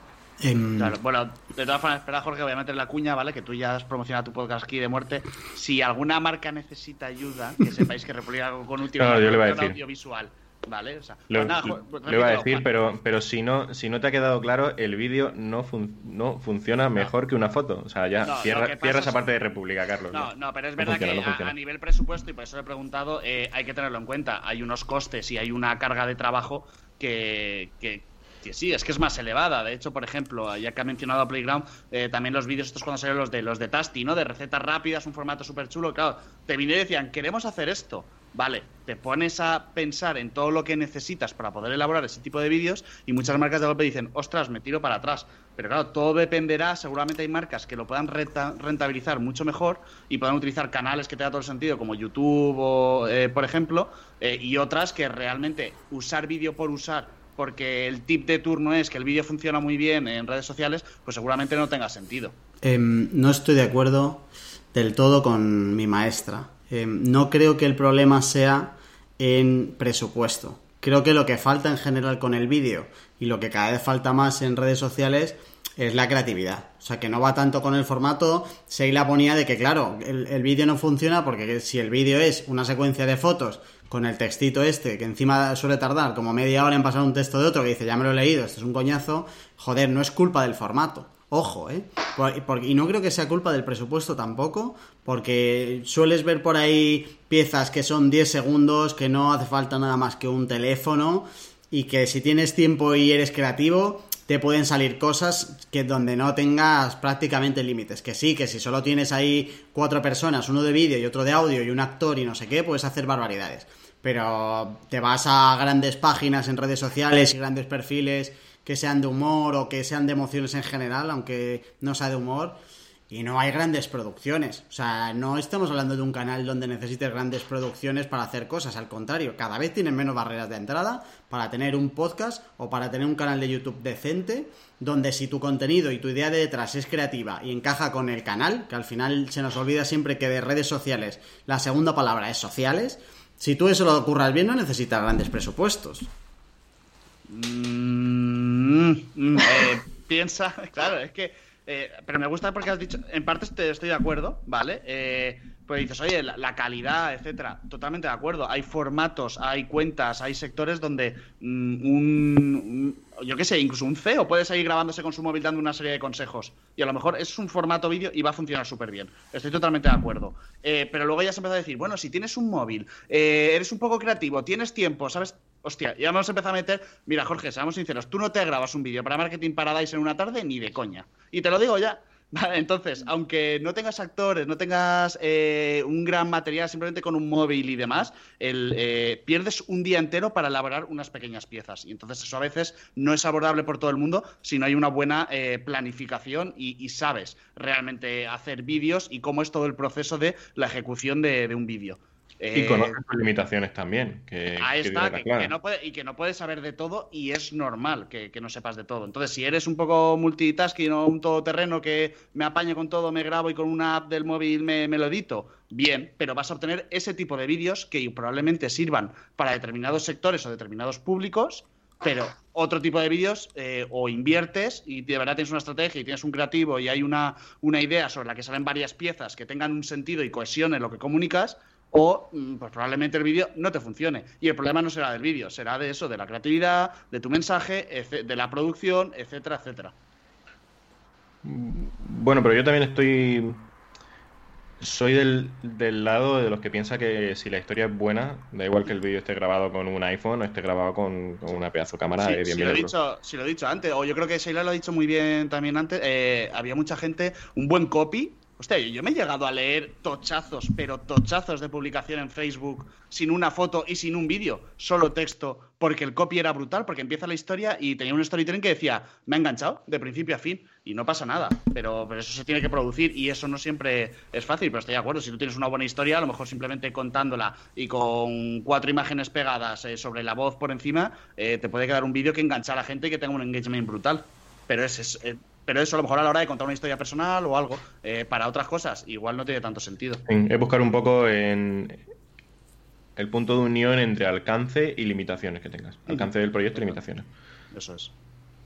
Em, claro, bueno, de todas formas, espera Jorge, voy a meter la cuña, ¿vale? Que tú ya has promocionado tu podcast aquí de muerte. Si alguna marca necesita ayuda, que sepáis que República con último audiovisual Vale, o sea, lo, pues iba a decir, pero, pero si no, si no te ha quedado claro, el vídeo no, no funciona mejor que una foto. O sea, ya cierra, esa parte de República, Carlos. No, no, pero es verdad que a, nivel presupuesto, y por eso lo he preguntado, eh, hay que tenerlo en cuenta. Hay unos costes y hay una carga de trabajo que, que, sí, es que es más elevada. De hecho, por ejemplo, ya que ha mencionado Playground, eh, también los vídeos estos cuando salieron los de los de Tasty, ¿no? De recetas rápidas, un formato súper chulo. Claro, te vinieron y decían, queremos hacer esto. Vale, te pones a pensar en todo lo que necesitas para poder elaborar ese tipo de vídeos y muchas marcas de golpe dicen, ostras, me tiro para atrás. Pero claro, todo dependerá, seguramente hay marcas que lo puedan rentabilizar mucho mejor y puedan utilizar canales que tengan todo el sentido, como YouTube, o, eh, por ejemplo, eh, y otras que realmente usar vídeo por usar porque el tip de turno es que el vídeo funciona muy bien en redes sociales, pues seguramente no tenga sentido. Em, no estoy de acuerdo del todo con mi maestra. Em, no creo que el problema sea en presupuesto. Creo que lo que falta en general con el vídeo y lo que cada vez falta más en redes sociales es la creatividad. O sea, que no va tanto con el formato. la ponía de que, claro, el, el vídeo no funciona porque si el vídeo es una secuencia de fotos con el textito este, que encima suele tardar como media hora en pasar un texto de otro que dice, ya me lo he leído, esto es un coñazo, joder, no es culpa del formato. Ojo, ¿eh? y no creo que sea culpa del presupuesto tampoco, porque sueles ver por ahí piezas que son 10 segundos, que no hace falta nada más que un teléfono, y que si tienes tiempo y eres creativo, te pueden salir cosas que donde no tengas prácticamente límites. Que sí, que si solo tienes ahí cuatro personas, uno de vídeo y otro de audio y un actor y no sé qué, puedes hacer barbaridades. Pero te vas a grandes páginas en redes sociales y grandes perfiles que sean de humor o que sean de emociones en general, aunque no sea de humor. Y no hay grandes producciones. O sea, no estamos hablando de un canal donde necesites grandes producciones para hacer cosas. Al contrario, cada vez tienen menos barreras de entrada para tener un podcast o para tener un canal de YouTube decente, donde si tu contenido y tu idea de detrás es creativa y encaja con el canal, que al final se nos olvida siempre que de redes sociales la segunda palabra es sociales, si tú eso lo curras bien no necesitas grandes presupuestos. Mm, mm, eh, piensa, claro, es que. Eh, pero me gusta porque has dicho, en parte estoy de acuerdo, ¿vale? Eh, pues dices, oye, la, calidad, etcétera. Totalmente de acuerdo. Hay formatos, hay cuentas, hay sectores donde mm, un, yo qué sé, incluso un CEO puede seguir grabándose con su móvil dando una serie de consejos. Y a lo mejor es un formato vídeo y va a funcionar súper bien. Estoy totalmente de acuerdo. pero luego ya se empezó a decir, bueno, si tienes un móvil, eres un poco creativo, tienes tiempo, ¿sabes? Hostia, ya vamos a empezar a meter. Mira, Jorge, seamos sinceros, tú no te grabas un vídeo para Marketing Paradise en una tarde ni de coña. Y te lo digo ya. Entonces, aunque no tengas actores, no tengas eh, un gran material, simplemente con un móvil y demás, eh, pierdes un día entero para elaborar unas pequeñas piezas. Y entonces eso a veces no es abordable por todo el mundo si no hay una buena eh, planificación y, sabes realmente hacer vídeos y cómo es todo el proceso de la ejecución de un vídeo. Y conoces sus limitaciones también. Que, ahí está, que, no puede, y que no puedes saber de todo y es normal que, no sepas de todo. Entonces, si eres un poco multitasking o un todoterreno que me apañe con todo, me grabo y con una app del móvil me, lo edito, bien, pero vas a obtener ese tipo de vídeos que probablemente sirvan para determinados sectores o determinados públicos, pero otro tipo de vídeos eh, o inviertes y de verdad tienes una estrategia y tienes un creativo y hay una, una idea sobre la que salen varias piezas que tengan un sentido y cohesión en lo que comunicas, o mm, pues probablemente el vídeo no te funcione. Y el problema no será del vídeo, será de eso, de la creatividad, de tu mensaje, de la producción, etcétera, etcétera. Bueno, pero yo también estoy. Soy del, lado de los que piensa que si la historia es buena, da igual que el vídeo esté grabado con un iPhone o esté grabado con, una pedazo de cámara de 10 si lo, he dicho, si lo he dicho antes, o yo creo que Sheila lo ha dicho muy bien también antes, eh, había mucha gente, un buen copy Hostia, yo me he llegado a leer tochazos, pero tochazos de publicación en Facebook sin una foto y sin un vídeo, solo texto, porque el copy era brutal, porque empieza la historia y tenía un storytelling que decía, me ha enganchado de principio a fin y no pasa nada, pero, pero eso se tiene que producir y eso no siempre es fácil, pero estoy de acuerdo, si tú tienes una buena historia, a lo mejor simplemente contándola y con cuatro imágenes pegadas eh, sobre la voz por encima, eh, te puede quedar un vídeo que engancha a la gente y que tenga un engagement brutal. Pero es, es, eh, pero eso a lo mejor a la hora de contar una historia personal o algo, eh, para otras cosas, igual no tiene tanto sentido. Es buscar un poco en el punto de unión entre alcance y limitaciones que tengas. Alcance del proyecto y limitaciones. Eso es.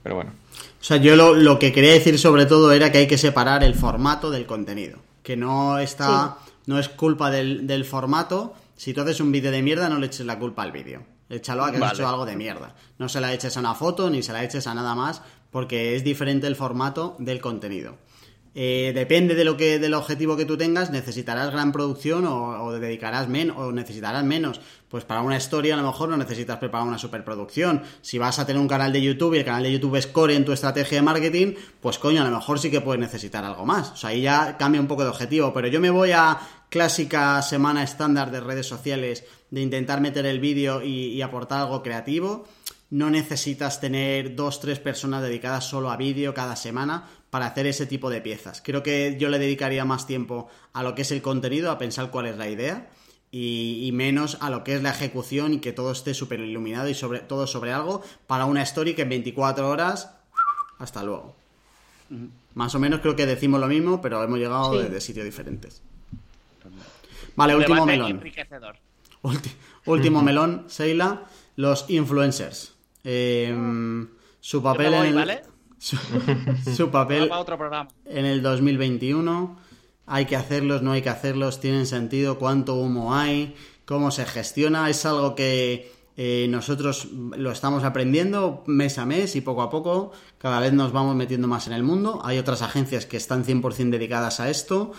Pero bueno. O sea, yo lo, que quería decir sobre todo era que hay que separar el formato del contenido. Que no está. No es culpa del, formato. Si tú haces un vídeo de mierda, no le eches la culpa al vídeo. Échalo a que has hecho algo de mierda. No se la eches a una foto ni se la eches a nada más, porque es diferente el formato del contenido. Eh, depende de lo que del objetivo que tú tengas, necesitarás gran producción o, dedicarás menos o necesitarás menos. Pues para una historia a lo mejor no necesitas preparar una superproducción. Si vas a tener un canal de YouTube y el canal de YouTube es core en tu estrategia de marketing, pues coño, a lo mejor sí que puedes necesitar algo más. O sea, ahí ya cambia un poco de objetivo. Pero yo me voy a clásica semana estándar de redes sociales de intentar meter el vídeo y aportar algo creativo no necesitas tener dos, tres personas dedicadas solo a vídeo cada semana para hacer ese tipo de piezas. Creo que yo le dedicaría más tiempo a lo que es el contenido, a pensar cuál es la idea y, menos a lo que es la ejecución y que todo esté súper iluminado y sobre todo sobre algo para una story que en 24 horas hasta luego. Más o menos creo que decimos lo mismo, pero hemos llegado de, sitios diferentes. Vale, último melón. último melón, Seila, los influencers. Em, su papel en el, su, papel en el 2021 hay que hacerlos, no hay que hacerlos, tienen sentido, cuánto humo hay, cómo se gestiona, es algo que eh, nosotros lo estamos aprendiendo mes a mes y poco a poco cada vez nos vamos metiendo más en el mundo. Hay otras agencias que están 100% dedicadas a esto.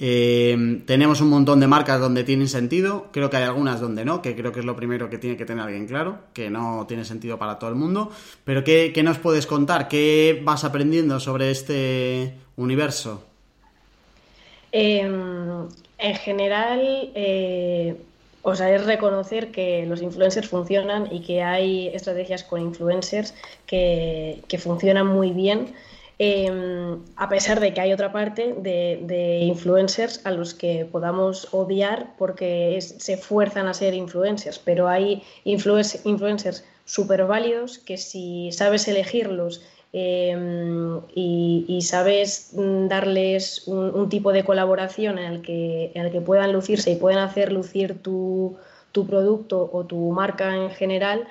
Eh, tenemos un montón de marcas donde tienen sentido, creo que hay algunas donde no, que creo que es lo primero que tiene que tener alguien claro, que no tiene sentido para todo el mundo. Pero ¿qué, qué nos puedes contar? ¿Qué vas aprendiendo sobre este universo? Em, en general, eh, o sea, es reconocer que los influencers funcionan y que hay estrategias con influencers que, funcionan muy bien. Em, a pesar de que hay otra parte de, influencers a los que podamos odiar porque se fuerzan a ser influencers, pero hay influencers súper válidos que si sabes elegirlos Em, y, sabes mm, darles un, tipo de colaboración en el, que, en el que puedan lucirse y puedan hacer lucir tu, producto o tu marca en general,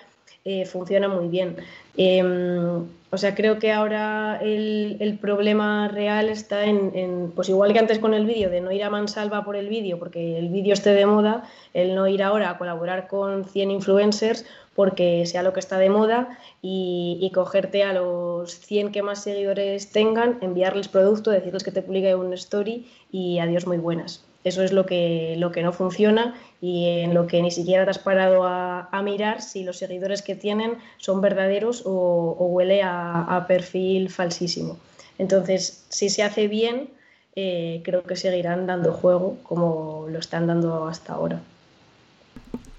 eh, funciona muy bien. Em, o sea, creo que ahora el, problema real está en, pues igual que antes con el vídeo, de no ir a mansalva por el vídeo porque el vídeo esté de moda, el no ir ahora a colaborar con 100 influencers porque sea lo que está de moda y, cogerte a los 100 que más seguidores tengan, enviarles producto, decirles que te publique un story y adiós muy buenas. Eso es lo que, lo que no funciona y en lo que ni siquiera te has parado a, mirar si los seguidores que tienen son verdaderos o, huele a, perfil falsísimo. Entonces, si se hace bien, eh, creo que seguirán dando juego como lo están dando hasta ahora.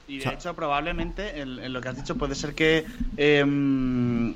Y de hecho, probablemente, en, lo que has dicho, puede ser que em,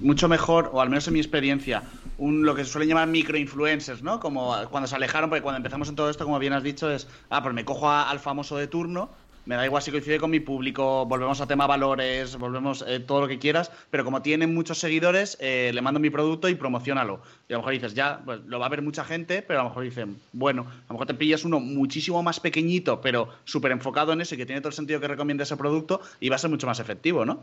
mucho mejor, o al menos en mi experiencia, un, lo que se suele llamar microinfluencers, ¿no? Como cuando se alejaron, porque cuando empezamos en todo esto, como bien has dicho, es, ah, pues me cojo al famoso de turno me da igual si coincide con mi público, volvemos a tema valores, volvemos eh, todo lo que quieras, pero como tienen muchos seguidores, eh, le mando mi producto y promocionalo. Y a lo mejor dices, ya, pues lo va a ver mucha gente, pero a lo mejor dicen, bueno, a lo mejor te pillas uno muchísimo más pequeñito, pero súper enfocado en eso y que tiene todo el sentido que recomienda ese producto y va a ser mucho más efectivo, ¿no?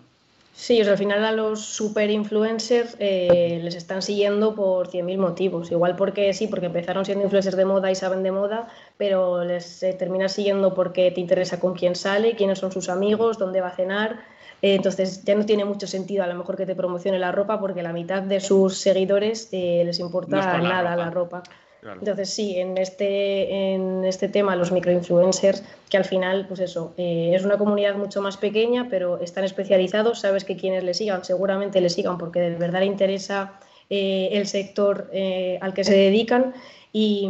Sí, o sea, al final a los super influencers eh, les están siguiendo por 100.000 motivos. Igual porque sí, porque empezaron siendo influencers de moda y saben de moda, pero les eh, termina siguiendo porque te interesa con quién sale, quiénes son sus amigos, dónde va a cenar. Eh, entonces ya no tiene mucho sentido a lo mejor que te promocione la ropa porque la mitad de sus seguidores les importa nada la ropa. Entonces sí, en este, en este tema los microinfluencers, que al final, pues eso, eh, es una comunidad mucho más pequeña, pero están especializados, sabes que quienes le sigan seguramente le sigan porque de verdad le interesa eh, el sector eh, al que se dedican y,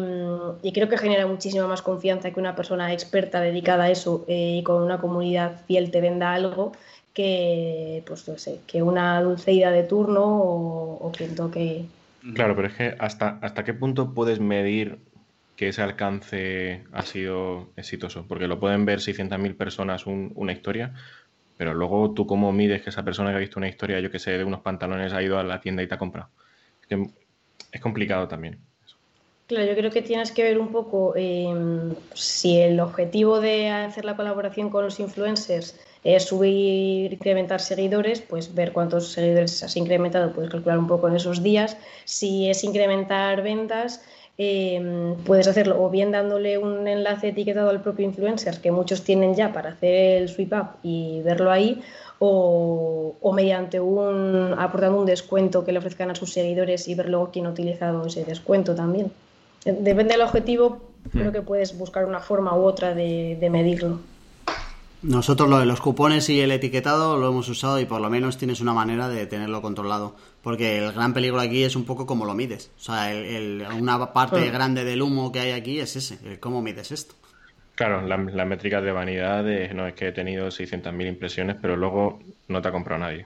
y, creo que genera muchísima más confianza que una persona experta dedicada a eso y con una comunidad fiel te venda algo que, pues no sé, que una dulceida de turno o, o quien toque Claro, pero es que hasta, hasta qué punto puedes medir que ese alcance ha sido exitoso, porque lo pueden ver 600.000 personas una historia, pero luego tú cómo mides que esa persona que ha visto una historia, yo que sé, de unos pantalones ha ido a la tienda y te ha comprado. Es, complicado también. Claro, yo creo que tienes que ver un poco em, si el objetivo de hacer la colaboración con los influencers es subir, incrementar seguidores, pues ver cuántos seguidores has incrementado, puedes calcular un poco en esos días. Si es incrementar ventas, em, puedes hacerlo o bien dándole un enlace etiquetado al propio influencer, que muchos tienen ya para hacer el sweep up y verlo ahí, o, mediante un aportando un descuento que le ofrezcan a sus seguidores y ver luego quién ha utilizado ese descuento también. Depende del objetivo, creo hmm. que puedes buscar una forma u otra de medirlo. Nosotros lo de los cupones y el etiquetado lo hemos usado y por lo menos tienes una manera de tenerlo controlado. Porque el gran peligro aquí es un poco cómo lo mides. O sea, una parte grande del humo que hay aquí es ese, cómo mides esto. Claro, las la métricas de vanidad no es que he tenido 600.000 impresiones, pero luego no te ha comprado nadie.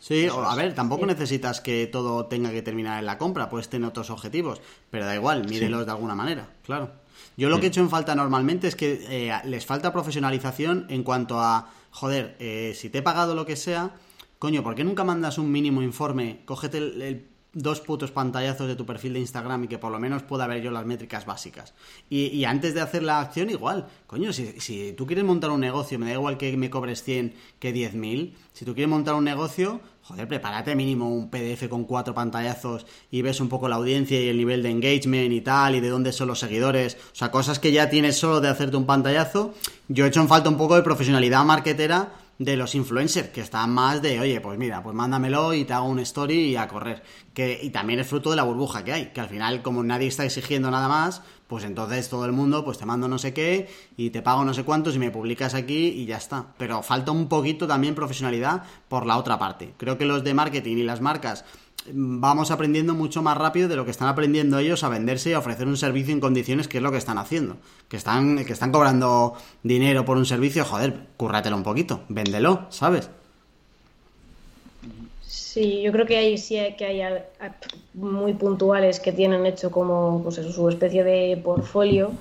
Sí, a ver, tampoco necesitas que todo tenga que terminar en la compra, puedes tener otros objetivos, pero da igual, mídelos de alguna manera, claro. Yo lo que he hecho en falta normalmente es que eh, les falta profesionalización en cuanto a, joder, eh, si te he pagado lo que sea, coño, ¿por qué nunca mandas un mínimo informe? Cógete el dos putos pantallazos de tu perfil de Instagram y que por lo menos pueda ver yo las métricas básicas. Y, antes de hacer la acción, igual. Coño, si, si, tú quieres montar un negocio, me da igual que me cobres 100 que 10.000. Si tú quieres montar un negocio, joder, prepárate mínimo un PDF con cuatro pantallazos y ves un poco la audiencia y el nivel de engagement y tal, y de dónde son los seguidores. O sea, cosas que ya tienes solo de hacerte un pantallazo. Yo he hecho en falta un poco de profesionalidad marketera de los influencers, que están más de, oye, pues mira, pues mándamelo y te hago un story y a correr. Que, y también es fruto de la burbuja que hay, que al final, como nadie está exigiendo nada más, pues entonces todo el mundo, pues te mando no sé qué y te pago no sé cuántos y me publicas aquí y ya está. Pero falta un poquito también profesionalidad por la otra parte. Creo que los de marketing y las marcas vamos aprendiendo mucho más rápido de lo que están aprendiendo ellos a venderse y a ofrecer un servicio en condiciones que es lo que están haciendo. Que están, que están cobrando dinero por un servicio, joder, cúrratelo un poquito, véndelo, ¿sabes? Sí, yo creo que hay sí que hay muy puntuales que tienen hecho como pues eso, su especie de portfolio,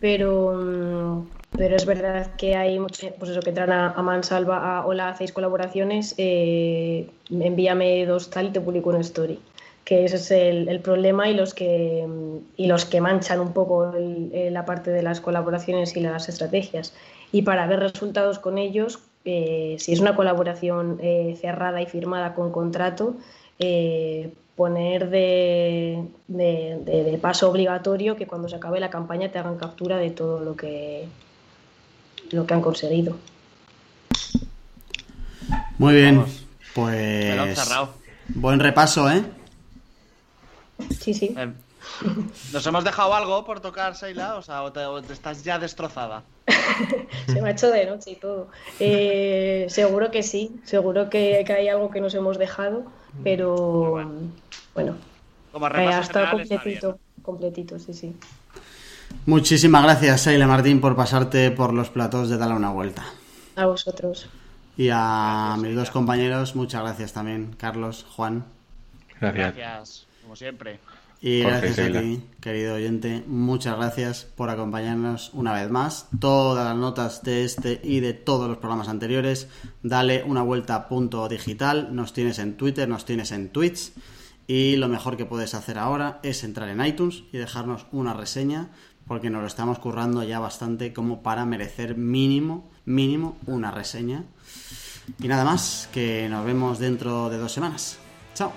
pero mm, pero es verdad que hay muchos, pues eso, que entran a, Mansalva, a hola, hacéis colaboraciones, eh, envíame dos tal y te publico una story. Que ese es el, problema y los que y los que manchan un poco la parte de las colaboraciones y las estrategias. Y para ver resultados con ellos, eh, si es una colaboración eh, cerrada y firmada con contrato, poner de, de, paso obligatorio que cuando se acabe la campaña te hagan captura de todo lo que lo que han conseguido. Muy bien, pues buen repaso, ¿eh? Sí, sí. Eh, ¿Nos hemos dejado algo por tocar, Seila? O sea, te, estás ya destrozada? Se me ha hecho de noche y todo. Eh, seguro que sí, seguro que, hay algo que nos hemos dejado, pero bueno, Como eh, ha estado completito, completito, sí, sí. Muchísimas gracias, Seile Martín, por pasarte por los platos de Dale una vuelta. A vosotros. Y a mis dos compañeros, muchas gracias también, Carlos, Juan. Gracias. Gracias, como siempre. Y gracias a ti, querido oyente. Muchas gracias por acompañarnos una vez más. Todas las notas de este y de todos los programas anteriores, dale una vuelta a punto digital. Nos tienes en Twitter, nos tienes en Twitch. Y lo mejor que puedes hacer ahora es entrar en iTunes y dejarnos una reseña porque nos lo estamos currando ya bastante como para merecer mínimo, mínimo una reseña. Y nada más, que nos vemos dentro de dos semanas. Chao.